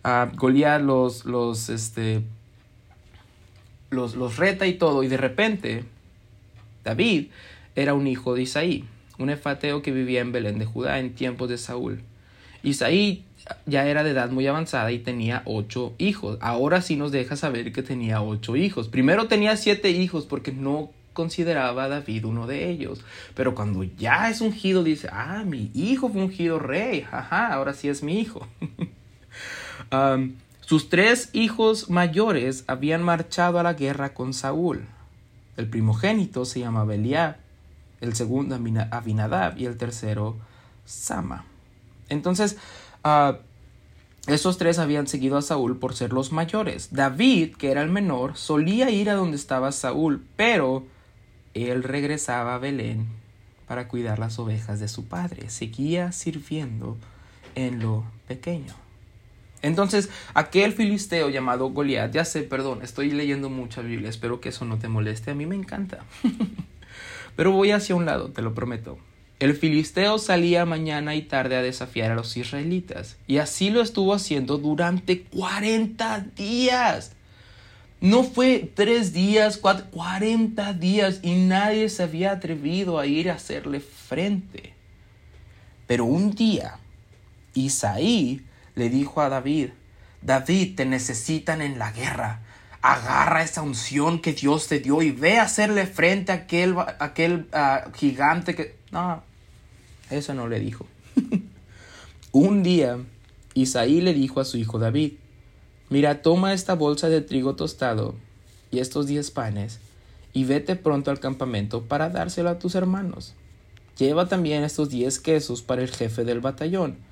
uh, los, los, este, los, los reta y todo, y de repente, David era un hijo de Isaí, un efateo que vivía en Belén de Judá en tiempos de Saúl. Isaí ya era de edad muy avanzada y tenía ocho hijos. Ahora sí nos deja saber que tenía ocho hijos. Primero tenía siete hijos porque no consideraba a David uno de ellos. Pero cuando ya es ungido, dice, ah, mi hijo fue ungido rey, ahora sí es mi hijo. Sus tres hijos mayores habían marchado a la guerra con Saúl. El primogénito se llamaba Eliab, el segundo Abinadab y el tercero Sama. Entonces, uh, esos tres habían seguido a Saúl por ser los mayores. David, que era el menor, solía ir a donde estaba Saúl, pero él regresaba a Belén para cuidar las ovejas de su padre. Seguía sirviendo en lo pequeño. Entonces, aquel filisteo llamado Goliat, ya sé, perdón, estoy leyendo mucha Biblia, espero que eso no te moleste, a mí me encanta. Pero voy hacia un lado, te lo prometo. El filisteo salía mañana y tarde a desafiar a los israelitas, y así lo estuvo haciendo durante 40 días. No fue tres días, cuatro, 40 días, y nadie se había atrevido a ir a hacerle frente. Pero un día, Isaí le dijo a David, David, te necesitan en la guerra. Agarra esa unción que Dios te dio y ve a hacerle frente a aquel, aquel gigante que... No, eso no le dijo. Un día, Isaí le dijo a su hijo David, Mira, toma esta bolsa de trigo tostado y estos diez panes, y vete pronto al campamento para dárselo a tus hermanos. Lleva también estos diez quesos para el jefe del batallón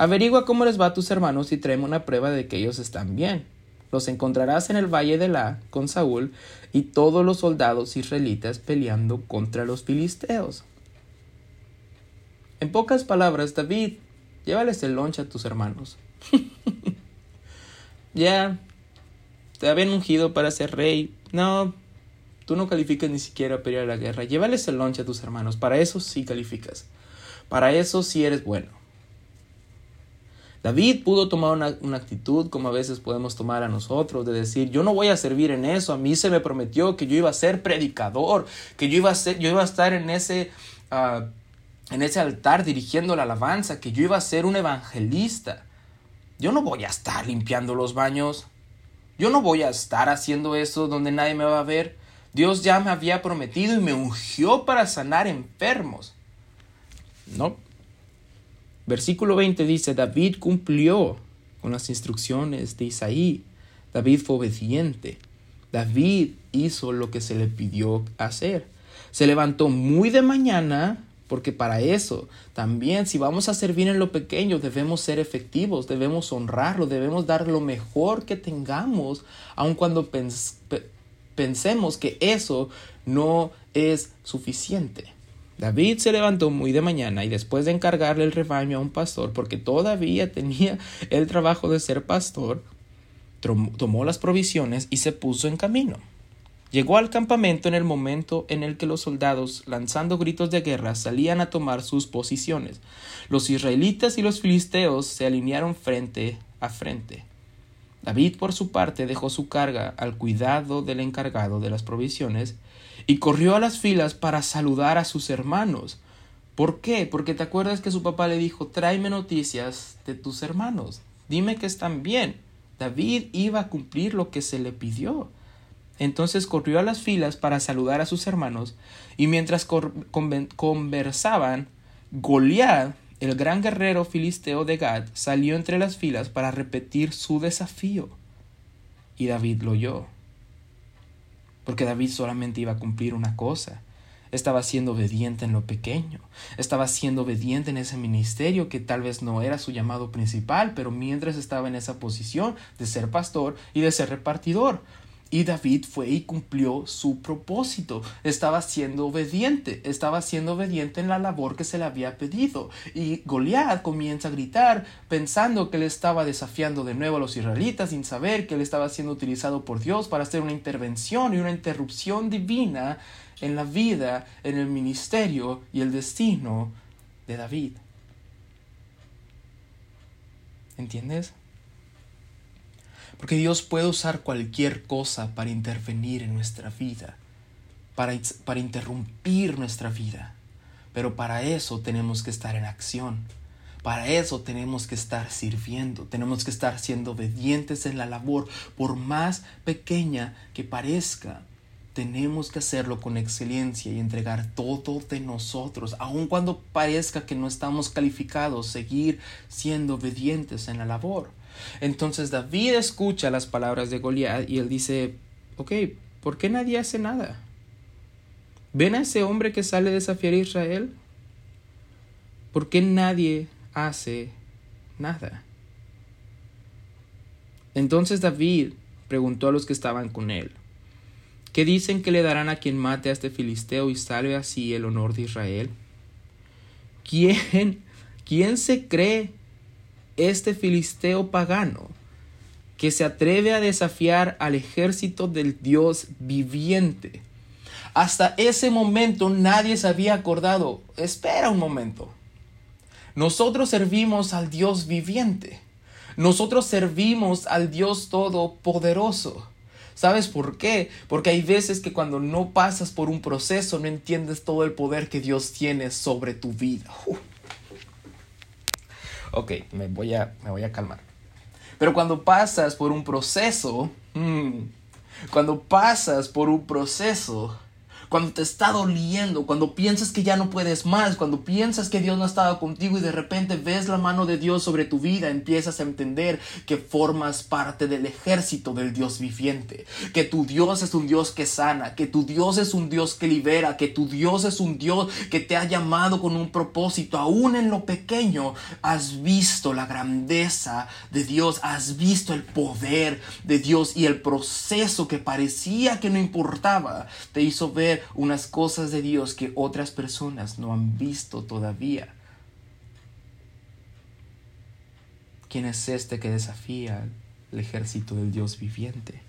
Averigua cómo les va a tus hermanos y tráeme una prueba de que ellos están bien. Los encontrarás en el valle de La con Saúl y todos los soldados israelitas peleando contra los filisteos. En pocas palabras, David, llévales el lonche a tus hermanos. ya, te habían ungido para ser rey. No, tú no calificas ni siquiera a pelear la guerra. Llévales el lonche a tus hermanos. Para eso sí calificas. Para eso sí eres bueno. David pudo tomar una, actitud como a veces podemos tomar a nosotros, de decir, yo no voy a servir en eso, a mí se me prometió que yo iba a ser predicador, que yo iba a, ser, yo iba a estar en ese, ah, en ese altar dirigiendo la alabanza, que yo iba a ser un evangelista. Yo no voy a estar limpiando los baños, yo no voy a estar haciendo eso donde nadie me va a ver. Dios ya me había prometido y me ungió para sanar enfermos. No, Versículo 20 dice, David cumplió con las instrucciones de Isaí. David fue obediente. David hizo lo que se le pidió hacer. Se levantó muy de mañana porque para eso también si vamos a servir en lo pequeño debemos ser efectivos, debemos honrarlo, debemos dar lo mejor que tengamos, aun cuando pensemos que eso no es suficiente. David se levantó muy de mañana y después de encargarle el rebaño a un pastor, porque todavía tenía el trabajo de ser pastor, tomó las provisiones y se puso en camino. Llegó al campamento en el momento en el que los soldados, lanzando gritos de guerra, salían a tomar sus posiciones. Los israelitas y los filisteos se alinearon frente a frente. David, por su parte, dejó su carga al cuidado del encargado de las provisiones y corrió a las filas para saludar a sus hermanos. ¿Por qué? Porque te acuerdas que su papá le dijo, tráeme noticias de tus hermanos, dime que están bien. David iba a cumplir lo que se le pidió. Entonces corrió a las filas para saludar a sus hermanos, y mientras conversaban, Goliat, el gran guerrero filisteo de Gad, salió entre las filas para repetir su desafío. Y David lo oyó. Porque David solamente iba a cumplir una cosa. Estaba siendo obediente en lo pequeño. Estaba siendo obediente en ese ministerio que tal vez no era su llamado principal, pero mientras estaba en esa posición de ser pastor y de ser repartidor. Y David fue y cumplió su propósito. Estaba siendo obediente, estaba siendo obediente en la labor que se le había pedido. Y Goliat comienza a gritar pensando que él estaba desafiando de nuevo a los israelitas sin saber que él estaba siendo utilizado por Dios para hacer una intervención y una interrupción divina en la vida, en el ministerio y el destino de David. ¿Entiendes? Porque Dios puede usar cualquier cosa para intervenir en nuestra vida, para, para interrumpir nuestra vida. Pero para eso tenemos que estar en acción. Para eso tenemos que estar sirviendo, tenemos que estar siendo obedientes en la labor, por más pequeña que parezca. Tenemos que hacerlo con excelencia y entregar todo de nosotros, aun cuando parezca que no estamos calificados, seguir siendo obedientes en la labor. Entonces David escucha las palabras de Goliat y él dice, ok, ¿por qué nadie hace nada? ¿Ven a ese hombre que sale a desafiar a Israel? ¿Por qué nadie hace nada? Entonces David preguntó a los que estaban con él, ¿qué dicen que le darán a quien mate a este filisteo y salve así el honor de Israel? ¿Quién, quién se cree este filisteo pagano que se atreve a desafiar al ejército del Dios viviente. Hasta ese momento nadie se había acordado, espera un momento, nosotros servimos al Dios viviente, nosotros servimos al Dios todopoderoso. ¿Sabes por qué? Porque hay veces que cuando no pasas por un proceso no entiendes todo el poder que Dios tiene sobre tu vida. Ok, me voy a, me voy a calmar. Pero cuando pasas por un proceso, mm, cuando pasas por un proceso, cuando te está doliendo, cuando piensas que ya no puedes más, cuando piensas que Dios no ha estado contigo y de repente ves la mano de Dios sobre tu vida, empiezas a entender que formas parte del ejército del Dios viviente, que tu Dios es un Dios que sana, que tu Dios es un Dios que libera, que tu Dios es un Dios que te ha llamado con un propósito, aún en lo pequeño, has visto la grandeza de Dios, has visto el poder de Dios y el proceso que parecía que no importaba, te hizo ver unas cosas de Dios que otras personas no han visto todavía. ¿Quién es este que desafía el ejército del Dios viviente?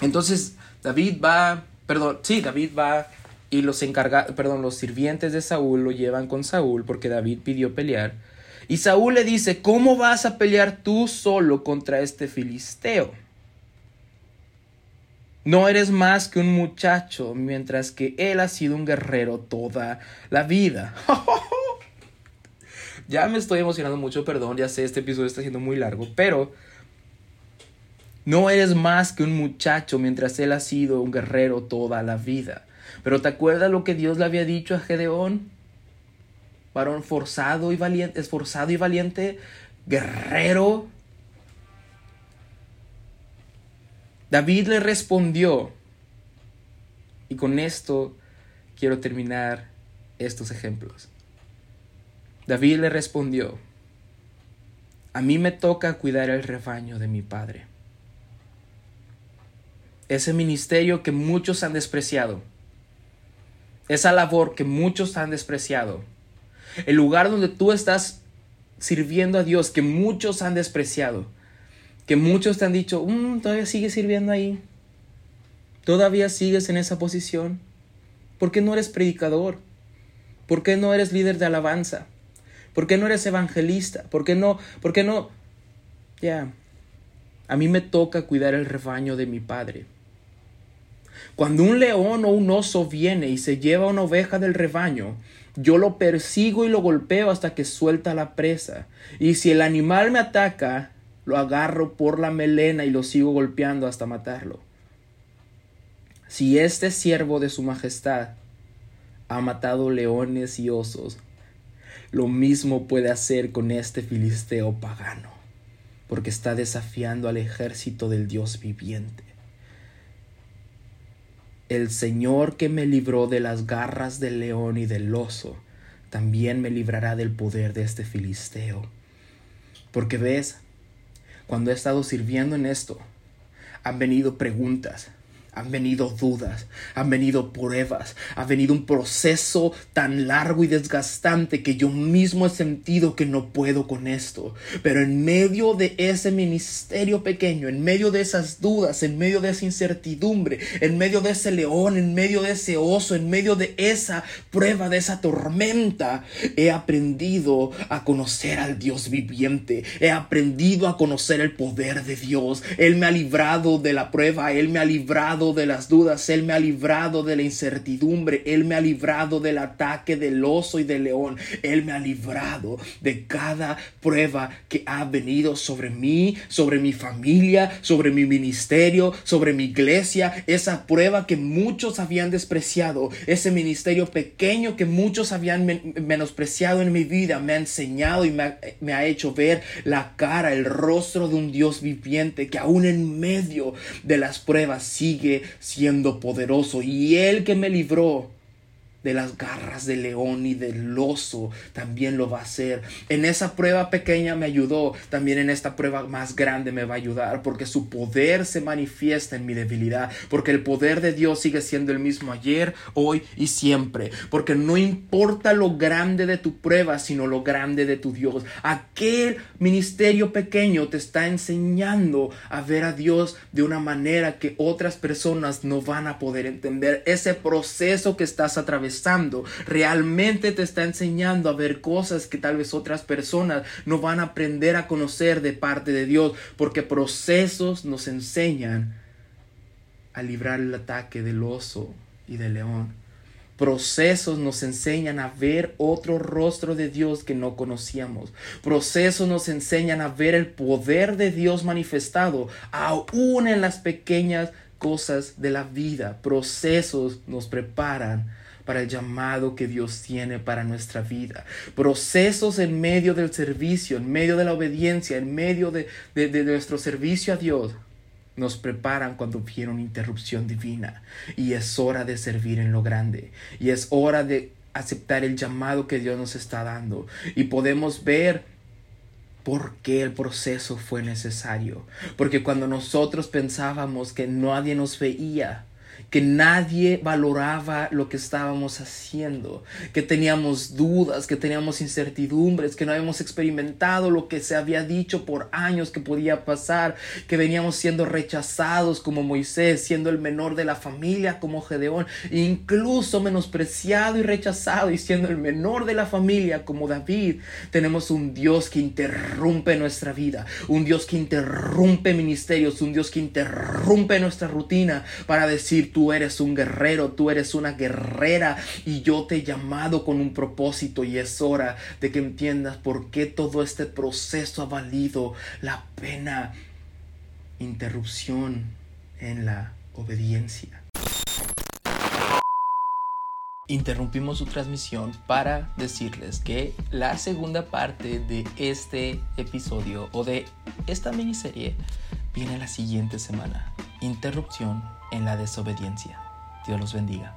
Entonces David va, perdón, sí, David va y los encargados, perdón, los sirvientes de Saúl lo llevan con Saúl porque David pidió pelear. Y Saúl le dice, ¿cómo vas a pelear tú solo contra este filisteo? No eres más que un muchacho, mientras que él ha sido un guerrero toda la vida. ya me estoy emocionando mucho, perdón, ya sé, este episodio está siendo muy largo, pero no eres más que un muchacho mientras él ha sido un guerrero toda la vida. Pero ¿te acuerdas lo que Dios le había dicho a Gedeón? Varón forzado y valiente, esforzado y valiente, guerrero David le respondió, y con esto quiero terminar estos ejemplos. David le respondió, a mí me toca cuidar el rebaño de mi padre. Ese ministerio que muchos han despreciado, esa labor que muchos han despreciado, el lugar donde tú estás sirviendo a Dios que muchos han despreciado, que muchos te han dicho, mm, todavía sigues sirviendo ahí, todavía sigues en esa posición, ¿por qué no eres predicador? ¿Por qué no eres líder de alabanza? ¿Por qué no eres evangelista? ¿Por qué no? ¿Por qué no? Ya, a mí me toca cuidar el rebaño de mi padre. Cuando un león o un oso viene y se lleva una oveja del rebaño, yo lo persigo y lo golpeo hasta que suelta la presa. Y si el animal me ataca, lo agarro por la melena y lo sigo golpeando hasta matarlo. Si este siervo de su majestad ha matado leones y osos, lo mismo puede hacer con este filisteo pagano, porque está desafiando al ejército del Dios viviente. El Señor que me libró de las garras del león y del oso, también me librará del poder de este filisteo. Porque ves, cuando he estado sirviendo en esto, han venido preguntas, han venido dudas, han venido pruebas, ha venido un proceso tan largo y desgastante que yo mismo he sentido que no puedo con esto. Pero en medio de ese ministerio pequeño, en medio de esas dudas, en medio de esa incertidumbre, en medio de ese león, en medio de ese oso, en medio de esa prueba, de esa tormenta, he aprendido a conocer al Dios viviente, he aprendido a conocer el poder de Dios. Él me ha librado de la prueba, Él me ha librado de las dudas, Él me ha librado de la incertidumbre, Él me ha librado del ataque del oso y del león, Él me ha librado de cada prueba que ha venido sobre mí, sobre mi familia, sobre mi ministerio, sobre mi iglesia, esa prueba que muchos habían despreciado, ese ministerio pequeño que muchos habían menospreciado en mi vida, me ha enseñado y me ha, me ha hecho ver la cara, el rostro de un Dios viviente que aún en medio de las pruebas sigue siendo poderoso. Y Él que me libró de las garras del león y del oso, también lo va a hacer. En esa prueba pequeña me ayudó, también en esta prueba más grande me va a ayudar, porque su poder se manifiesta en mi debilidad, porque el poder de Dios sigue siendo el mismo ayer, hoy y siempre, porque no importa lo grande de tu prueba, sino lo grande de tu Dios. Aquel ministerio pequeño te está enseñando a ver a Dios de una manera que otras personas no van a poder entender. Ese proceso que estás atravesando realmente te está enseñando a ver cosas que tal vez otras personas no van a aprender a conocer de parte de Dios, porque procesos nos enseñan a librar el ataque del oso y del león. Procesos nos enseñan a ver otro rostro de Dios que no conocíamos. Procesos nos enseñan a ver el poder de Dios manifestado aún en las pequeñas cosas de la vida. Procesos nos preparan para el llamado que Dios tiene para nuestra vida. Procesos en medio del servicio, en medio de la obediencia, en medio de, nuestro servicio a Dios nos preparan cuando viene una interrupción divina. Y es hora de servir en lo grande. Y es hora de aceptar el llamado que Dios nos está dando. Y podemos ver por qué el proceso fue necesario. Porque cuando nosotros pensábamos que nadie nos veía que nadie valoraba lo que estábamos haciendo, que teníamos dudas, que teníamos incertidumbres, que no habíamos experimentado lo que se había dicho por años que podía pasar, que veníamos siendo rechazados como Moisés, siendo el menor de la familia como Gedeón, incluso menospreciado y rechazado y siendo el menor de la familia como David. Tenemos un Dios que interrumpe nuestra vida, un Dios que interrumpe ministerios, un Dios que interrumpe nuestra rutina para decir, tú eres un guerrero, tú eres una guerrera y yo te he llamado con un propósito y es hora de que entiendas por qué todo este proceso ha valido la pena. Interrupción en la obediencia. Interrumpimos su transmisión para decirles que la segunda parte de este episodio o de esta miniserie viene la siguiente semana. Interrupción en la desobediencia. Dios los bendiga.